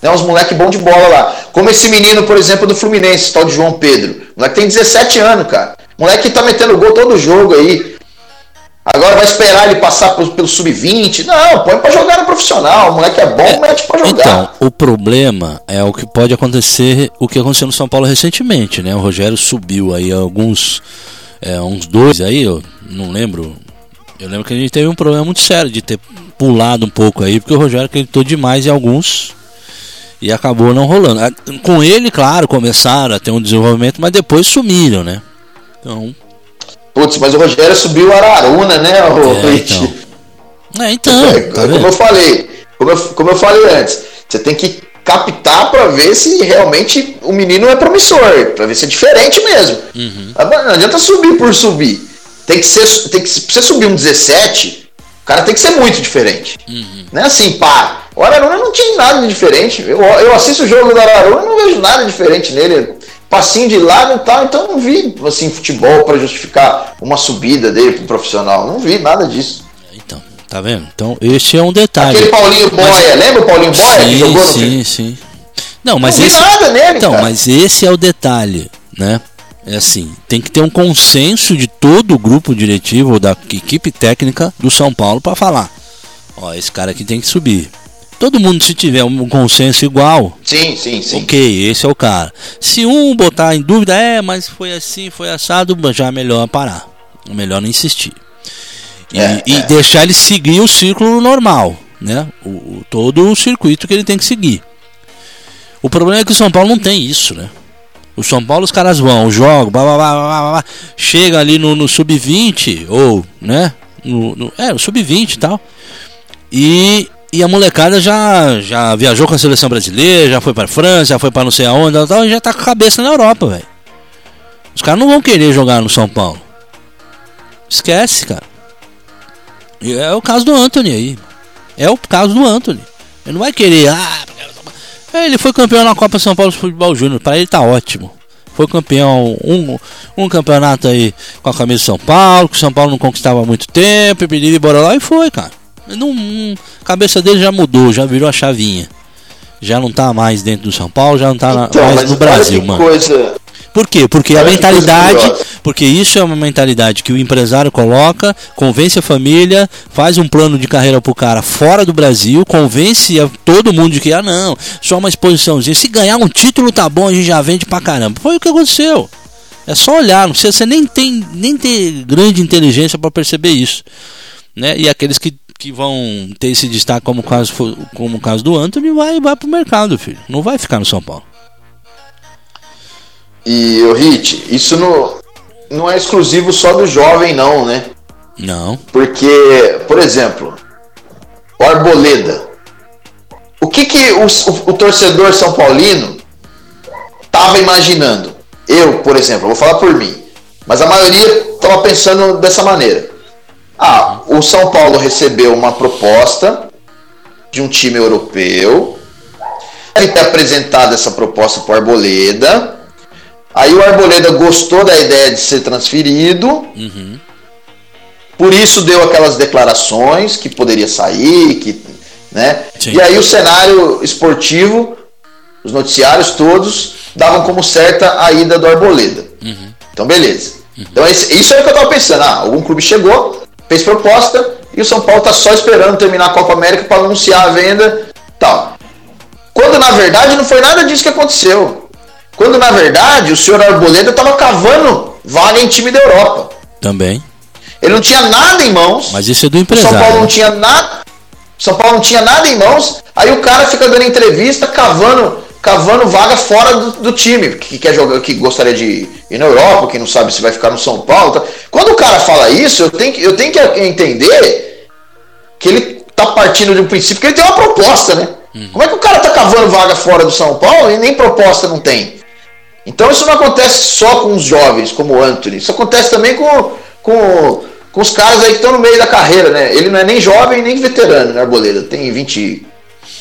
né, uns moleque bom de bola lá. Como esse menino, por exemplo, do Fluminense, tal de João Pedro. O moleque tem 17 anos, cara. O moleque tá metendo gol todo jogo aí. Agora vai esperar ele passar pelo sub-20? Não, põe para jogar no profissional. O moleque é bom, é, mete para jogar. Então, o problema é o que pode acontecer, o que aconteceu no São Paulo recentemente, né? O Rogério subiu aí alguns, é, uns dois aí, eu não lembro. Eu lembro que a gente teve um problema muito sério de ter pulado um pouco aí, porque o Rogério acreditou demais em alguns e acabou não rolando. Com ele, claro, começaram a ter um desenvolvimento, mas depois sumiram, né? Então, Putz, mas o Rogério subiu o Araruna, né, o é, então. É, então é, tá como eu falei, como eu, como eu falei antes, você tem que captar para ver se realmente o menino é promissor, para ver se é diferente mesmo. Uhum. Ah, não adianta subir por subir. Tem que ser, tem que se você subir um 17, o cara tem que ser muito diferente. Uhum. Não é assim, pá. O Araruna não tinha nada de diferente. Eu, eu assisto o jogo do Araruna e não vejo nada diferente nele passinho de lado e tal, então não vi assim futebol para justificar uma subida dele pro profissional, não vi nada disso. Então, tá vendo? Então, esse é um detalhe. Aquele Paulinho Boia, mas... lembra o Paulinho Boia sim, que jogou no Sim, sim. Não, mas não esse nada nele, Então, cara. mas esse é o detalhe, né? É assim, tem que ter um consenso de todo o grupo diretivo da equipe técnica do São Paulo para falar. Ó, esse cara aqui tem que subir. Todo mundo, se tiver um consenso igual, sim, sim, sim. ok, esse é o cara. Se um botar em dúvida, é, mas foi assim, foi assado, já é melhor parar. É melhor não insistir. E, é, e é. deixar ele seguir o círculo normal, né? O, o, todo o circuito que ele tem que seguir. O problema é que o São Paulo não tem isso, né? O São Paulo os caras vão, jogam, blá, blá, blá, blá, blá, chega ali no, no sub-20, ou, né? No, no, é, no sub-20 e tal. E e a molecada já, já viajou com a seleção brasileira, já foi para França, já foi para não sei aonde, e já tá com a cabeça na Europa, velho. Os caras não vão querer jogar no São Paulo. Esquece, cara. E é o caso do Anthony aí. É o caso do Anthony. Ele não vai querer. Ah, ele foi campeão na Copa São Paulo de Futebol Júnior. Para ele tá ótimo. Foi campeão um, um campeonato aí com a camisa de São Paulo, que o São Paulo não conquistava há muito tempo, e pediu bora lá e foi, cara. Não, a cabeça dele já mudou, já virou a chavinha. Já não tá mais dentro do São Paulo, já não tá então, mais no Brasil, mano. Coisa... Por quê? Porque a mentalidade, porque isso é uma mentalidade que o empresário coloca, convence a família, faz um plano de carreira pro cara fora do Brasil, convence a todo mundo de que ah não, só uma exposiçãozinha, se ganhar um título tá bom, a gente já vende pra caramba. Foi o que aconteceu. É só olhar, não precisa, você nem tem nem ter grande inteligência para perceber isso, né? E aqueles que que vão ter esse destaque como o caso, como o caso do Anthony, vai, vai pro mercado, filho. Não vai ficar no São Paulo. E o Hit, isso não, não é exclusivo só do jovem, não, né? Não. Porque, por exemplo, o Arboleda. O que, que o, o, o torcedor São Paulino estava imaginando? Eu, por exemplo, vou falar por mim, mas a maioria estava pensando dessa maneira. Ah, o São Paulo recebeu uma proposta de um time europeu. Ele ter apresentado essa proposta para o Arboleda. Aí o Arboleda gostou da ideia de ser transferido. Uhum. Por isso deu aquelas declarações que poderia sair, que né? E aí o cenário esportivo, os noticiários todos davam como certa a ida do Arboleda. Uhum. Então, beleza. Uhum. Então, isso é o que eu tava pensando. Ah, algum clube chegou, fez proposta e o São Paulo tá só esperando terminar a Copa América para anunciar a venda tal. Quando na verdade não foi nada disso que aconteceu. Quando na verdade o senhor Arboleda estava cavando vaga em time da Europa. Também. Ele não tinha nada em mãos. Mas isso é do empresário. São Paulo não tinha nada. São Paulo não tinha nada em mãos. Aí o cara fica dando entrevista, cavando, cavando vaga fora do, do time, que quer jogar, que gostaria de ir na Europa, que não sabe se vai ficar no São Paulo. Tá. Quando o cara fala isso, eu tenho, eu tenho que entender que ele tá partindo de um princípio que ele tem uma proposta, né? Uhum. Como é que o cara tá cavando vaga fora do São Paulo e nem proposta não tem? Então isso não acontece só com os jovens, como o Anthony. Isso acontece também com, com, com os caras aí que estão no meio da carreira, né? Ele não é nem jovem nem veterano, né, Arboleda? Tem 20,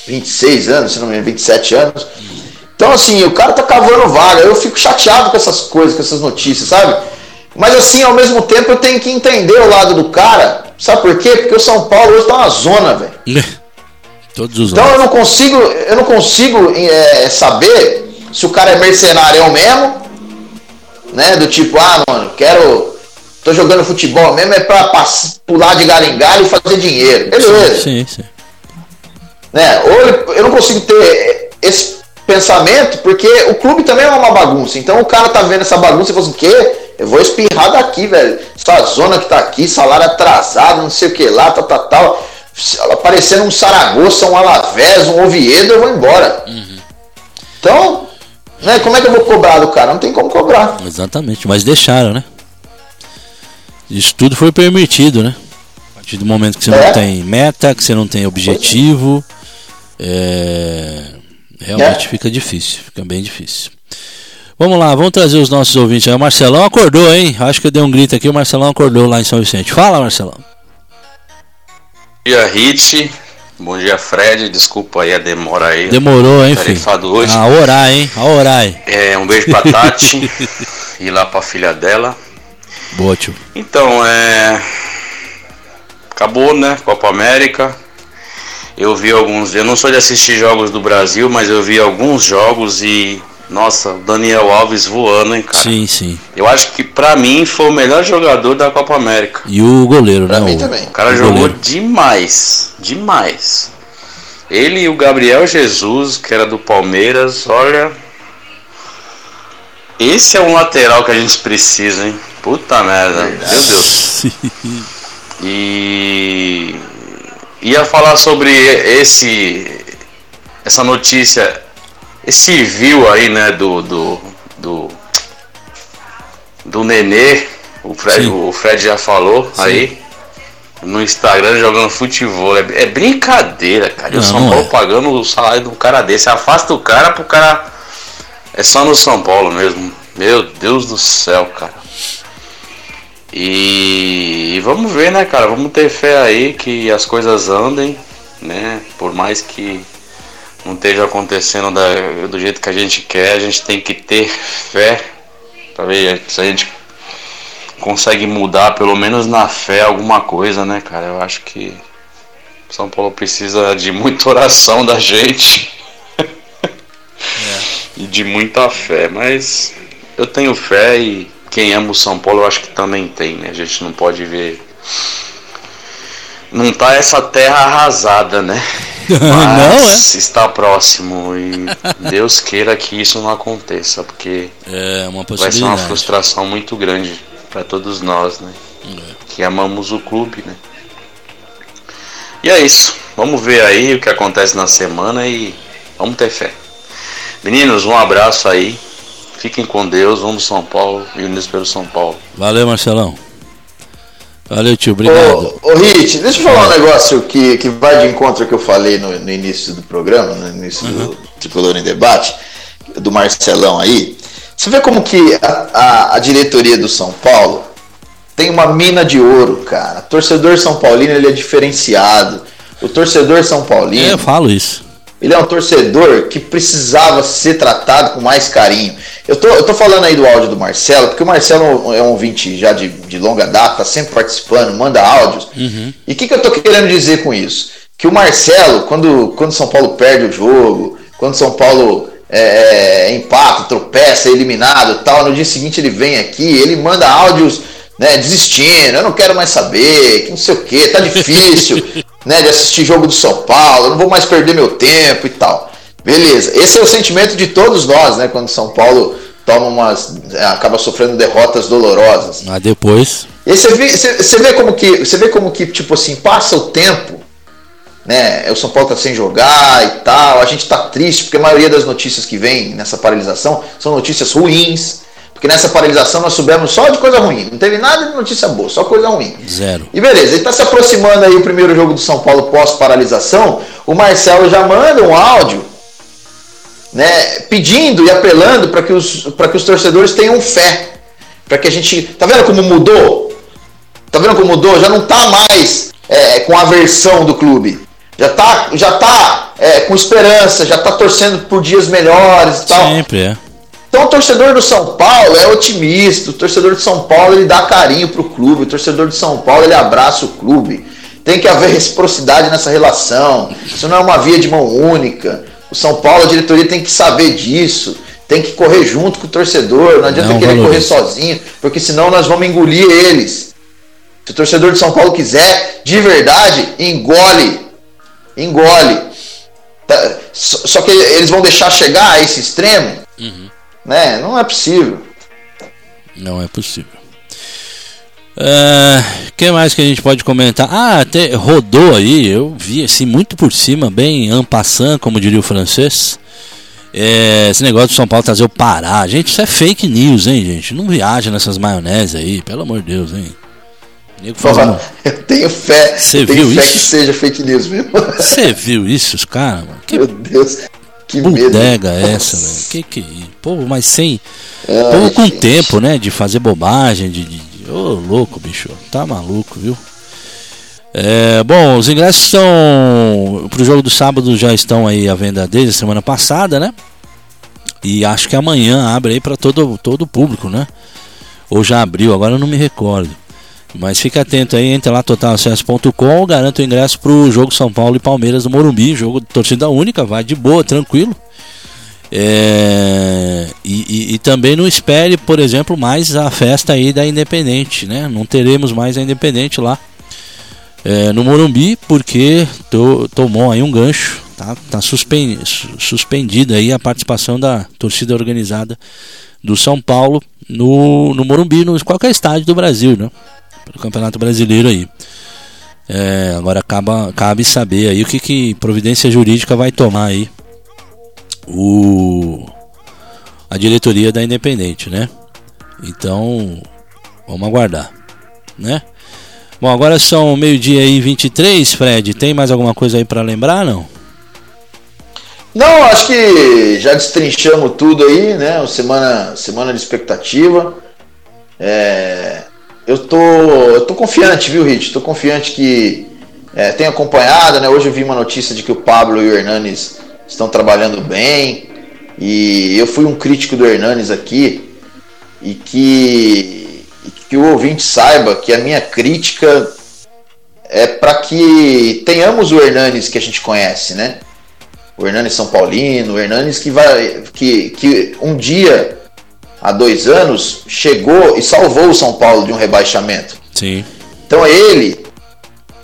26 anos, se não me engano, 27 anos. Então, assim, o cara tá cavando vaga. Eu fico chateado com essas coisas, com essas notícias, sabe? Mas, assim, ao mesmo tempo, eu tenho que entender o lado do cara. Sabe por quê? Porque o São Paulo hoje tá uma zona, velho. Todos os então, eu não consigo, eu não consigo é, saber se o cara é mercenário mesmo, né? Do tipo, ah, mano, quero. tô jogando futebol mesmo, é pra pular de galho em galho e fazer dinheiro. Beleza. Sim, sim. Né? Ou eu não consigo ter esse pensamento, porque o clube também é uma bagunça. Então o cara tá vendo essa bagunça e fala assim, o quê? Eu vou espirrar daqui, velho. Essa zona que tá aqui, salário atrasado, não sei o que lá, tal, tal, tal. Aparecendo um Saragossa, um Alavés, um Oviedo, eu vou embora. Uhum. Então, né? Como é que eu vou cobrar do cara? Não tem como cobrar. Exatamente, mas deixaram, né? Isso tudo foi permitido, né? A partir do momento que você é. não tem meta, que você não tem objetivo, é... realmente é. fica difícil, fica bem difícil. Vamos lá, vamos trazer os nossos ouvintes aí. O Marcelão acordou, hein? Acho que eu dei um grito aqui, o Marcelão acordou lá em São Vicente. Fala, Marcelão. Bom dia, Hit. Bom dia, Fred. Desculpa aí a demora aí. Demorou, hein, filho? hoje. A orar, hein? A orar, hein? É, um beijo pra Tati e lá pra filha dela. Boa, tio. Então, é. Acabou, né? Copa América. Eu vi alguns. Eu não sou de assistir jogos do Brasil, mas eu vi alguns jogos e nossa, Daniel Alves voando, hein, cara? Sim, sim. Eu acho que pra mim foi o melhor jogador da Copa América. E o goleiro, pra né? Mim o, também. O cara o jogou goleiro. demais. Demais. Ele e o Gabriel Jesus, que era do Palmeiras, olha. Esse é um lateral que a gente precisa, hein? Puta merda. Meu Deus. E ia falar sobre esse essa notícia esse viu aí, né, do. do. do, do Nenê, o Fred, o Fred já falou Sim. aí. No Instagram jogando futebol. É, é brincadeira, cara. Não, o São Paulo é. pagando o salário de um cara desse. Afasta o cara pro cara. É só no São Paulo mesmo. Meu Deus do céu, cara. E, e, vamos ver, né, cara? Vamos ter fé aí que as coisas andem, né? Por mais que não esteja acontecendo da, do jeito que a gente quer, a gente tem que ter fé para ver se a gente consegue mudar, pelo menos na fé, alguma coisa, né, cara? Eu acho que São Paulo precisa de muita oração da gente é. e de muita fé, mas eu tenho fé e quem ama o São Paulo eu acho que também tem, né? A gente não pode ver. Não tá essa terra arrasada, né? não, é? está próximo e Deus queira que isso não aconteça, porque é uma vai ser uma frustração muito grande para todos nós, né? É. Que amamos o clube, né? E é isso. Vamos ver aí o que acontece na semana e vamos ter fé. Meninos, um abraço aí. Fiquem com Deus. Vamos São Paulo e unidos pelo São Paulo. Valeu, Marcelão. Valeu, tio, obrigado. Ô, ô Hit, deixa eu falar um negócio que, que vai de encontro ao que eu falei no, no início do programa, no início uhum. do Tricolor em Debate, do Marcelão aí. Você vê como que a, a, a, diretoria do São Paulo tem uma mina de ouro, cara. O torcedor São Paulino ele é diferenciado. O torcedor São Paulino. É, eu falo isso. Ele é um torcedor que precisava ser tratado com mais carinho. Eu tô, eu tô falando aí do áudio do Marcelo, porque o Marcelo é um ouvinte já de, de longa data, sempre participando, manda áudios. Uhum. E o que, que eu tô querendo dizer com isso? que o Marcelo, quando quando São Paulo perde o jogo, quando São Paulo é, é empata, tropeça, é eliminado, tal, no dia seguinte ele vem aqui, ele manda áudios né, desistindo, eu não quero mais saber, que não sei o que, tá difícil, né, de assistir jogo do São Paulo, eu não vou mais perder meu tempo e tal. Beleza, esse é o sentimento de todos nós, né, quando São Paulo toma umas, é, acaba sofrendo derrotas dolorosas. Mas depois. E você vê, você, você vê como que, você vê como que tipo assim passa o tempo, né? O São Paulo tá sem jogar e tal. A gente tá triste porque a maioria das notícias que vem nessa paralisação são notícias ruins. Porque nessa paralisação nós soubemos só de coisa ruim. Não teve nada de notícia boa, só coisa ruim. Zero. E beleza, ele está se aproximando aí o primeiro jogo do São Paulo pós-paralisação. O Marcelo já manda um áudio né, pedindo e apelando para que, os, que os torcedores tenham fé. Para que a gente. Tá vendo como mudou? Tá vendo como mudou? Já não tá mais é, com aversão do clube. Já tá, já tá é, com esperança, já tá torcendo por dias melhores e tal. Sempre é. Então o torcedor do São Paulo é otimista, o torcedor de São Paulo ele dá carinho pro clube, o torcedor de São Paulo ele abraça o clube. Tem que haver reciprocidade nessa relação. Isso não é uma via de mão única. O São Paulo, a diretoria tem que saber disso. Tem que correr junto com o torcedor. Não adianta não, querer correr sozinho, porque senão nós vamos engolir eles. Se o torcedor de São Paulo quiser, de verdade, engole. Engole. Tá, só que eles vão deixar chegar a esse extremo Uhum. Né? Não é possível. Não é possível. O uh, que mais que a gente pode comentar? Ah, até rodou aí, eu vi assim muito por cima, bem en passant, como diria o francês. É, esse negócio de São Paulo trazer o Pará. Gente, isso é fake news, hein, gente? Não viaja nessas maionese aí, pelo amor de Deus, hein? Fala, eu tenho fé. Você viu fé isso? que seja fake news mesmo. Você viu isso, os caras? Meu Deus. Que bodega medo. é essa, velho? Que que é Povo, mas sem. Ai, povo com gente. tempo, né? De fazer bobagem, de. de... Ô, oh, louco, bicho. Tá maluco, viu? É, bom, os ingressos estão. Pro jogo do sábado já estão aí à venda desde a semana passada, né? E acho que amanhã abre aí para todo, todo o público, né? Ou já abriu, agora eu não me recordo. Mas fica atento aí, entra lá totalacesso.com, garanta o ingresso pro jogo São Paulo e Palmeiras no Morumbi, jogo de torcida única, vai de boa, tranquilo. É, e, e, e, também não espere, por exemplo, mais a festa aí da Independente, né? Não teremos mais a Independente lá é, no Morumbi, porque to, tomou aí um gancho, tá, tá suspen, suspendida aí a participação da torcida organizada do São Paulo no, no Morumbi, no qualquer estádio do Brasil, né? Pelo Campeonato Brasileiro aí. É, agora acaba, cabe saber aí o que, que providência jurídica vai tomar aí o, a diretoria da Independente, né? Então, vamos aguardar, né? Bom, agora são meio-dia e 23, Fred. Tem mais alguma coisa aí para lembrar, não? Não, acho que já destrinchamos tudo aí, né? Semana, semana de expectativa. É, eu tô, eu tô confiante, viu, Rich? Tô confiante que é, acompanhado, né? Hoje eu vi uma notícia de que o Pablo e o Hernanes estão trabalhando bem. E eu fui um crítico do Hernanes aqui e que, que o ouvinte saiba que a minha crítica é para que tenhamos o Hernanes que a gente conhece, né? O Hernanes São Paulino, o Hernanes que vai que, que um dia há dois anos, chegou e salvou o São Paulo de um rebaixamento. Sim. Então ele,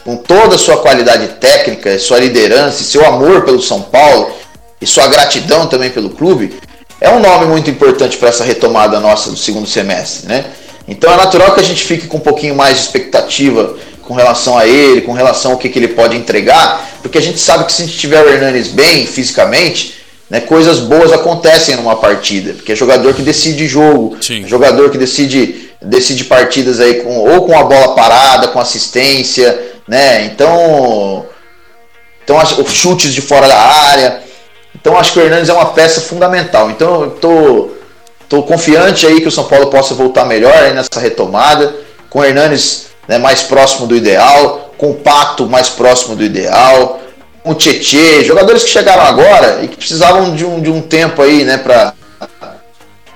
com toda a sua qualidade técnica, sua liderança, seu amor pelo São Paulo e sua gratidão também pelo clube, é um nome muito importante para essa retomada nossa do segundo semestre, né? Então é natural que a gente fique com um pouquinho mais de expectativa com relação a ele, com relação ao que, que ele pode entregar, porque a gente sabe que se a gente tiver o Hernanes bem fisicamente, né, coisas boas acontecem numa partida, porque é jogador que decide jogo, é jogador que decide, decide partidas aí com, ou com a bola parada, com assistência, né? Então, então os chutes de fora da área. Então acho que o Hernandes é uma peça fundamental. Então eu tô, tô confiante aí que o São Paulo possa voltar melhor nessa retomada, com o Hernandes né, mais próximo do ideal, com o Pato mais próximo do ideal, o Tietê, jogadores que chegaram agora e que precisavam de um, de um tempo aí, né, para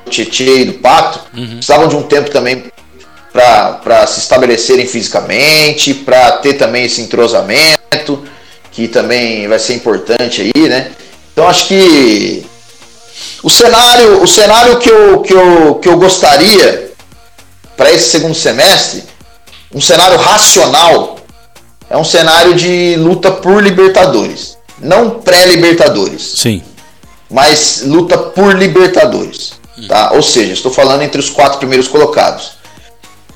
o Tietê e do Pato, uhum. precisavam de um tempo também para se estabelecerem fisicamente, para ter também esse entrosamento. que também vai ser importante aí, né? Então acho que o cenário, o cenário que eu, que eu, que eu gostaria para esse segundo semestre, um cenário racional, é um cenário de luta por Libertadores. Não pré-Libertadores. Sim. Mas luta por Libertadores. Tá? Ou seja, estou falando entre os quatro primeiros colocados.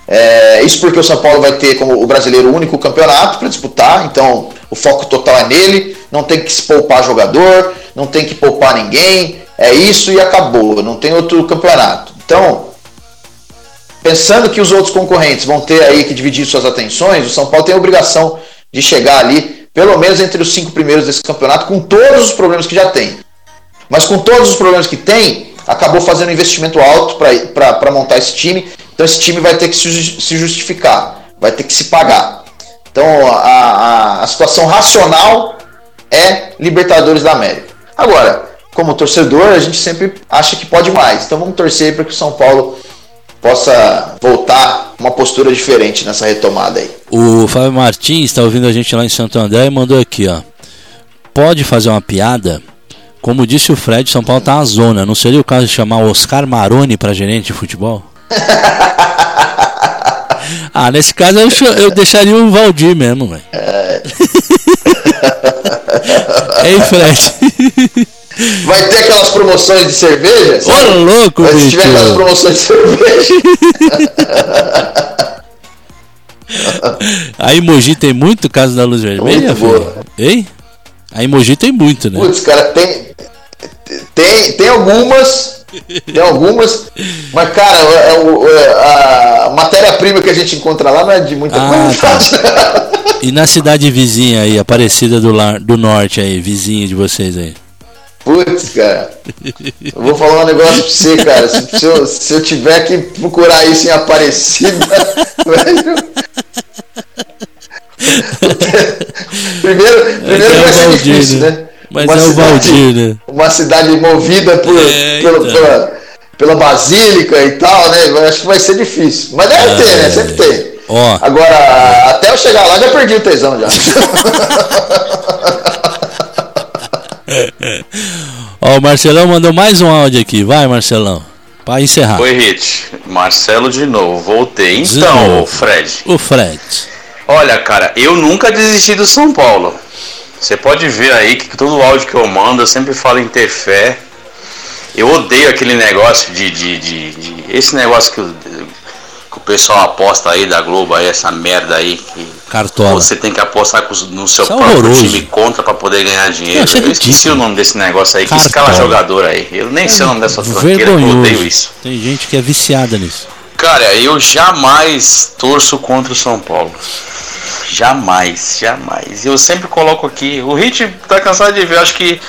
É, isso porque o São Paulo vai ter como o brasileiro o único campeonato para disputar, então o foco total é nele, não tem que se poupar jogador, não tem que poupar ninguém, é isso e acabou, não tem outro campeonato. Então, pensando que os outros concorrentes vão ter aí que dividir suas atenções, o São Paulo tem a obrigação de chegar ali, pelo menos entre os cinco primeiros desse campeonato, com todos os problemas que já tem. Mas com todos os problemas que tem, acabou fazendo um investimento alto para montar esse time, então esse time vai ter que se justificar, vai ter que se pagar. Então a, a, a situação racional é Libertadores da América. Agora, como torcedor, a gente sempre acha que pode mais. Então vamos torcer para que o São Paulo possa voltar uma postura diferente nessa retomada aí. O Fábio Martins está ouvindo a gente lá em Santo André e mandou aqui, ó. Pode fazer uma piada? Como disse o Fred, São Paulo tá na zona. Não seria o caso de chamar o Oscar Maroni para gerente de futebol? ah, nesse caso eu, eu deixaria o Valdir mesmo, velho. É. Ei, Fred. Vai ter aquelas promoções de cerveja? Ô, louco, Mas se tiver aquelas promoções de cerveja. A Emoji tem muito caso da luz vermelha? Muito boa. Hein? A Emoji tem muito, né? Putz, cara, tem. Tem, tem algumas. Tem algumas. Mas, cara, é, é, a, a matéria-prima que a gente encontra lá não é de muita ah, coisa. Tá. E na cidade vizinha aí, Aparecida do, do Norte aí, vizinha de vocês aí? Putz, cara. Eu vou falar um negócio pra você, cara. Se, se, eu, se eu tiver que procurar isso em Aparecida, primeiro primeiro é vai ser Valdir, difícil, né? Mas uma é o cidade, Valdir, né? Uma cidade movida por, é, pela, então. pela, pela, basílica e tal, né? Eu acho que vai ser difícil. Mas deve ah, ter, né? Sempre tem. Ó. Agora, até eu chegar lá, já perdi o tesão já. Ó, o Marcelão mandou mais um áudio aqui. Vai, Marcelão. Para encerrar. Oi, Hit. Marcelo de novo. Voltei. Então, o Fred. O Fred. Olha, cara, eu nunca desisti do São Paulo. Você pode ver aí que todo áudio que eu mando eu sempre falo em ter fé. Eu odeio aquele negócio de. de, de, de esse negócio que, que, o pessoal aposta aí da Globo, aí, essa merda aí. Que Cartola. Você tem que apostar no seu Isso é próprio time contra para poder ganhar dinheiro. Eu, eu esqueci o nome desse negócio aí, Cartola. que escala jogador aí. Eu nem é sei o nome dessa tranqueira, eu odeio isso. Tem gente que é viciada nisso. Cara, eu jamais torço contra o São Paulo. Jamais, jamais. Eu sempre coloco aqui. O Hit tá cansado de ver, acho que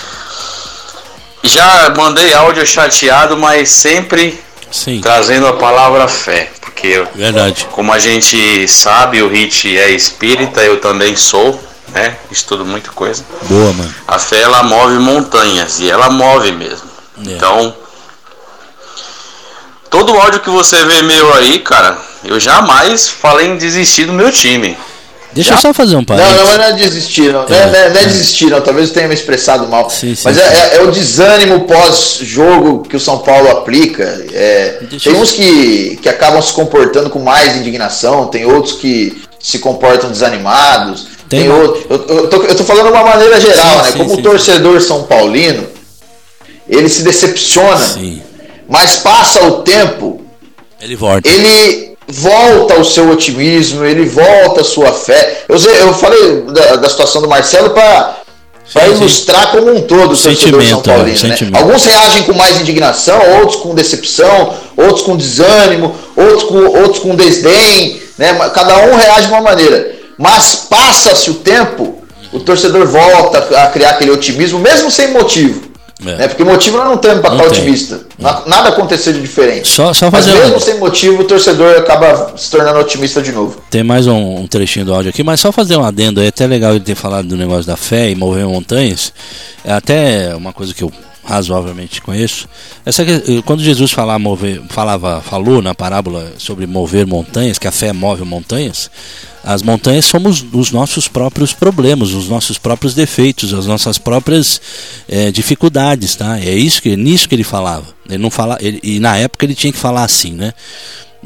já mandei áudio chateado, mas sempre Sim. trazendo a palavra fé. Porque, Verdade. como a gente sabe, o Hit é espírita, eu também sou, né? Estudo muita coisa. Boa, mano. A fé ela move montanhas e ela move mesmo. É. Então, todo áudio que você vê meu aí, cara, eu jamais falei em desistir do meu time. Deixa Já? eu só fazer um parênteses. Não, não, não é desistir, não. É, não, é, não é, é desistir, não. Talvez eu tenha me expressado mal. Sim, sim, Mas sim. É, é, o desânimo pós-jogo que o São Paulo aplica. É, tem uns que, que acabam se comportando com mais indignação, tem outros que se comportam desanimados. Tem, tem outro, eu, eu, tô, eu tô falando de uma maneira geral, né? Como o torcedor São Paulino, ele se decepciona, mas passa o tempo. Ele volta. Ele volta o seu otimismo, ele volta a sua fé. Eu, eu falei da, da situação do Marcelo para para ilustrar como um todo o torcedor São Paulino. Né? Alguns reagem com mais indignação, outros com decepção, outros com desânimo, outros com, outros com desdém. Né? Cada um reage de uma maneira. Mas passa-se o tempo, o torcedor volta a criar aquele otimismo, mesmo sem motivo. É. Né? Porque motivo nós não temos para estar otimista. Nada aconteceu de diferente. Só, só fazer mas mesmo um... sem motivo, o torcedor acaba se tornando otimista de novo. Tem mais um, um, trechinho do áudio aqui, mas só fazer um adendo aí. É até legal ele ter falado do negócio da fé e mover montanhas. É até uma coisa que eu razoavelmente conheço. Essa eh, quando Jesus falava, mover, falava, falou na parábola sobre mover montanhas, que a fé move montanhas, as montanhas somos os nossos próprios problemas, os nossos próprios defeitos, as nossas próprias é, dificuldades, tá? É isso que nisso que ele falava. Ele não fala, ele, e na época ele tinha que falar assim, né?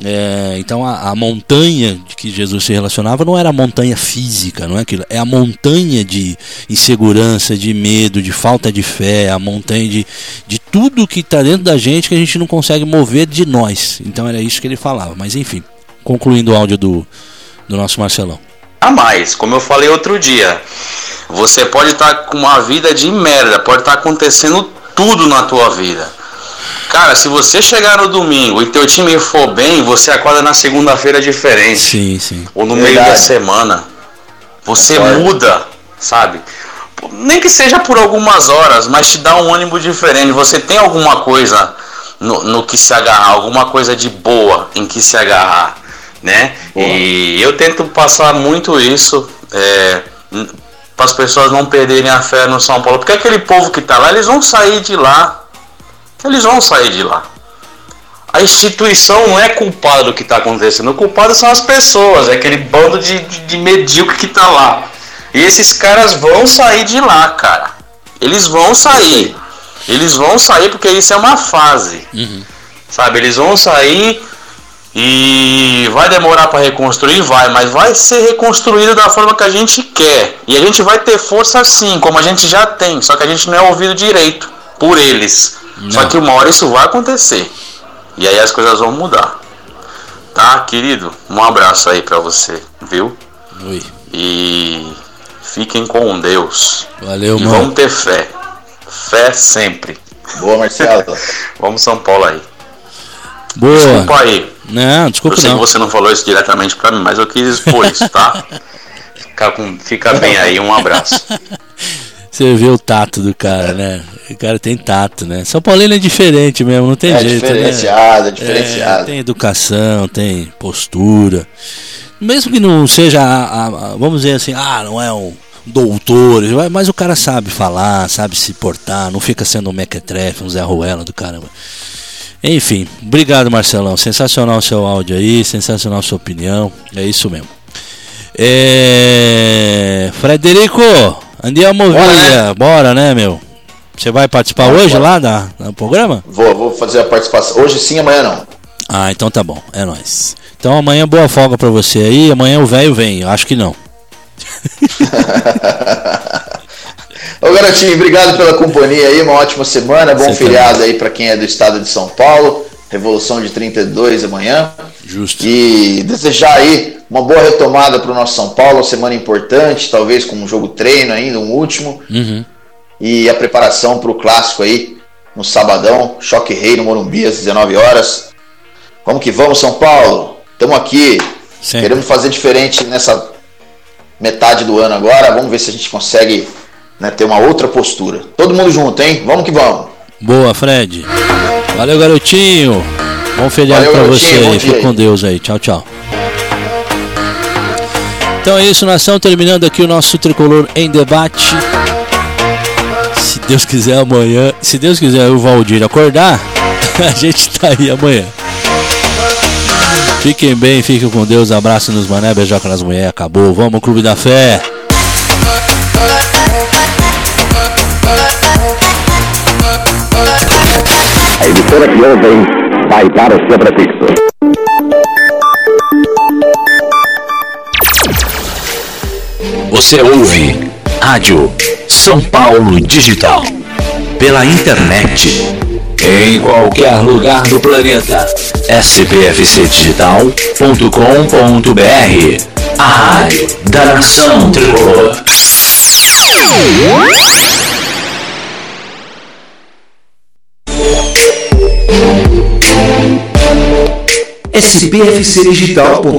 É, então a, a, montanha de que Jesus se relacionava não era a montanha física, não é aquilo, é a montanha de insegurança, de medo, de falta de fé, a montanha de, de tudo que está dentro da gente que a gente não consegue mover de nós. Então era isso que ele falava. Mas enfim, concluindo o áudio do, do nosso Marcelão. A mais, como eu falei outro dia, você pode estar tá com uma vida de merda, pode estar tá acontecendo tudo na tua vida Cara, se você chegar no domingo e teu time for bem, você acorda na segunda-feira diferente. Sim, sim. Ou no Verdade. meio da semana. Você muda, sabe? Nem que seja por algumas horas, mas te dá um ânimo diferente. Você tem alguma coisa no, no que se agarrar, alguma coisa de boa em que se agarrar, né? E eu tento passar muito isso é, para as pessoas não perderem a fé no São Paulo, porque aquele povo que está lá, eles vão sair de lá eles vão sair de lá. A instituição não é culpada do que está acontecendo, o culpado são as pessoas, é aquele bando de, de, de medíocre que está lá. E esses caras vão sair de lá, cara. Eles vão sair. Eles vão sair porque isso é uma fase. Uhum. Sabe? Eles vão sair e vai demorar para reconstruir, vai, mas vai ser reconstruído da forma que a gente quer. E a gente vai ter força sim, como a gente já tem, só que a gente não é ouvido direito por eles. Não. Só que uma hora isso vai acontecer. E aí as coisas vão mudar. Tá, querido? Um abraço aí para você, viu? Oi. E fiquem com Deus. Valeu, e mano. vamos ter fé. Fé sempre. Boa, Marcelo. vamos São Paulo aí. Boa. Desculpa aí. Não, desculpa Eu sei não. que você não falou isso diretamente para mim, mas eu quis expor isso, tá? Fica, com, fica bem aí, um abraço. Você vê o tato do cara, né? O cara tem tato, né? São Paulino é diferente mesmo, não tem é jeito. Diferenciado, né? é diferenciado. É, tem educação, tem postura. Mesmo que não seja, a, a, vamos dizer assim, ah, não é um doutor, mas o cara sabe falar, sabe se portar, não fica sendo um mequetrefe, um Zé Ruela do caramba. Enfim, obrigado Marcelão, sensacional o seu áudio aí, sensacional a sua opinião, é isso mesmo. É... Frederico, Andiamo bora, via, né? bora né, meu? Você vai participar hoje lá da, do programa? Vou, vou fazer a participação. Hoje sim, amanhã não. Ah, então tá bom, é nóis. Então amanhã boa folga pra você aí, amanhã o velho vem, acho que não. Ô garotinho, obrigado pela companhia aí, uma ótima semana, bom você feriado também. aí para quem é do estado de São Paulo, Revolução de 32 amanhã. Justo. E desejar aí uma boa retomada para o nosso São Paulo, semana importante, talvez com um jogo treino ainda, um último. Uhum. E a preparação para o clássico aí no sabadão, Choque Rei no Morumbi às 19 horas. Vamos que vamos, São Paulo. Estamos aqui. Sempre. Queremos fazer diferente nessa metade do ano agora. Vamos ver se a gente consegue né, ter uma outra postura. Todo mundo junto, hein? Vamos que vamos. Boa, Fred. Valeu, garotinho. Bom feriado para você aí. Fique com Deus aí. Tchau, tchau. Então é isso, nação. Terminando aqui o nosso tricolor em debate. Se Deus quiser amanhã, se Deus quiser o Valdir acordar, a gente tá aí amanhã. Fiquem bem, fiquem com Deus. Abraço nos mané, beijoca nas mulheres. Acabou. Vamos, Clube da Fé. A emissora que ouvem vai para o seu prefixo. Você ouve Rádio São Paulo Digital. Pela internet. Em qualquer lugar do planeta. spfcdigital.com.br A rádio da nação tricolor. spfcdigital.com.br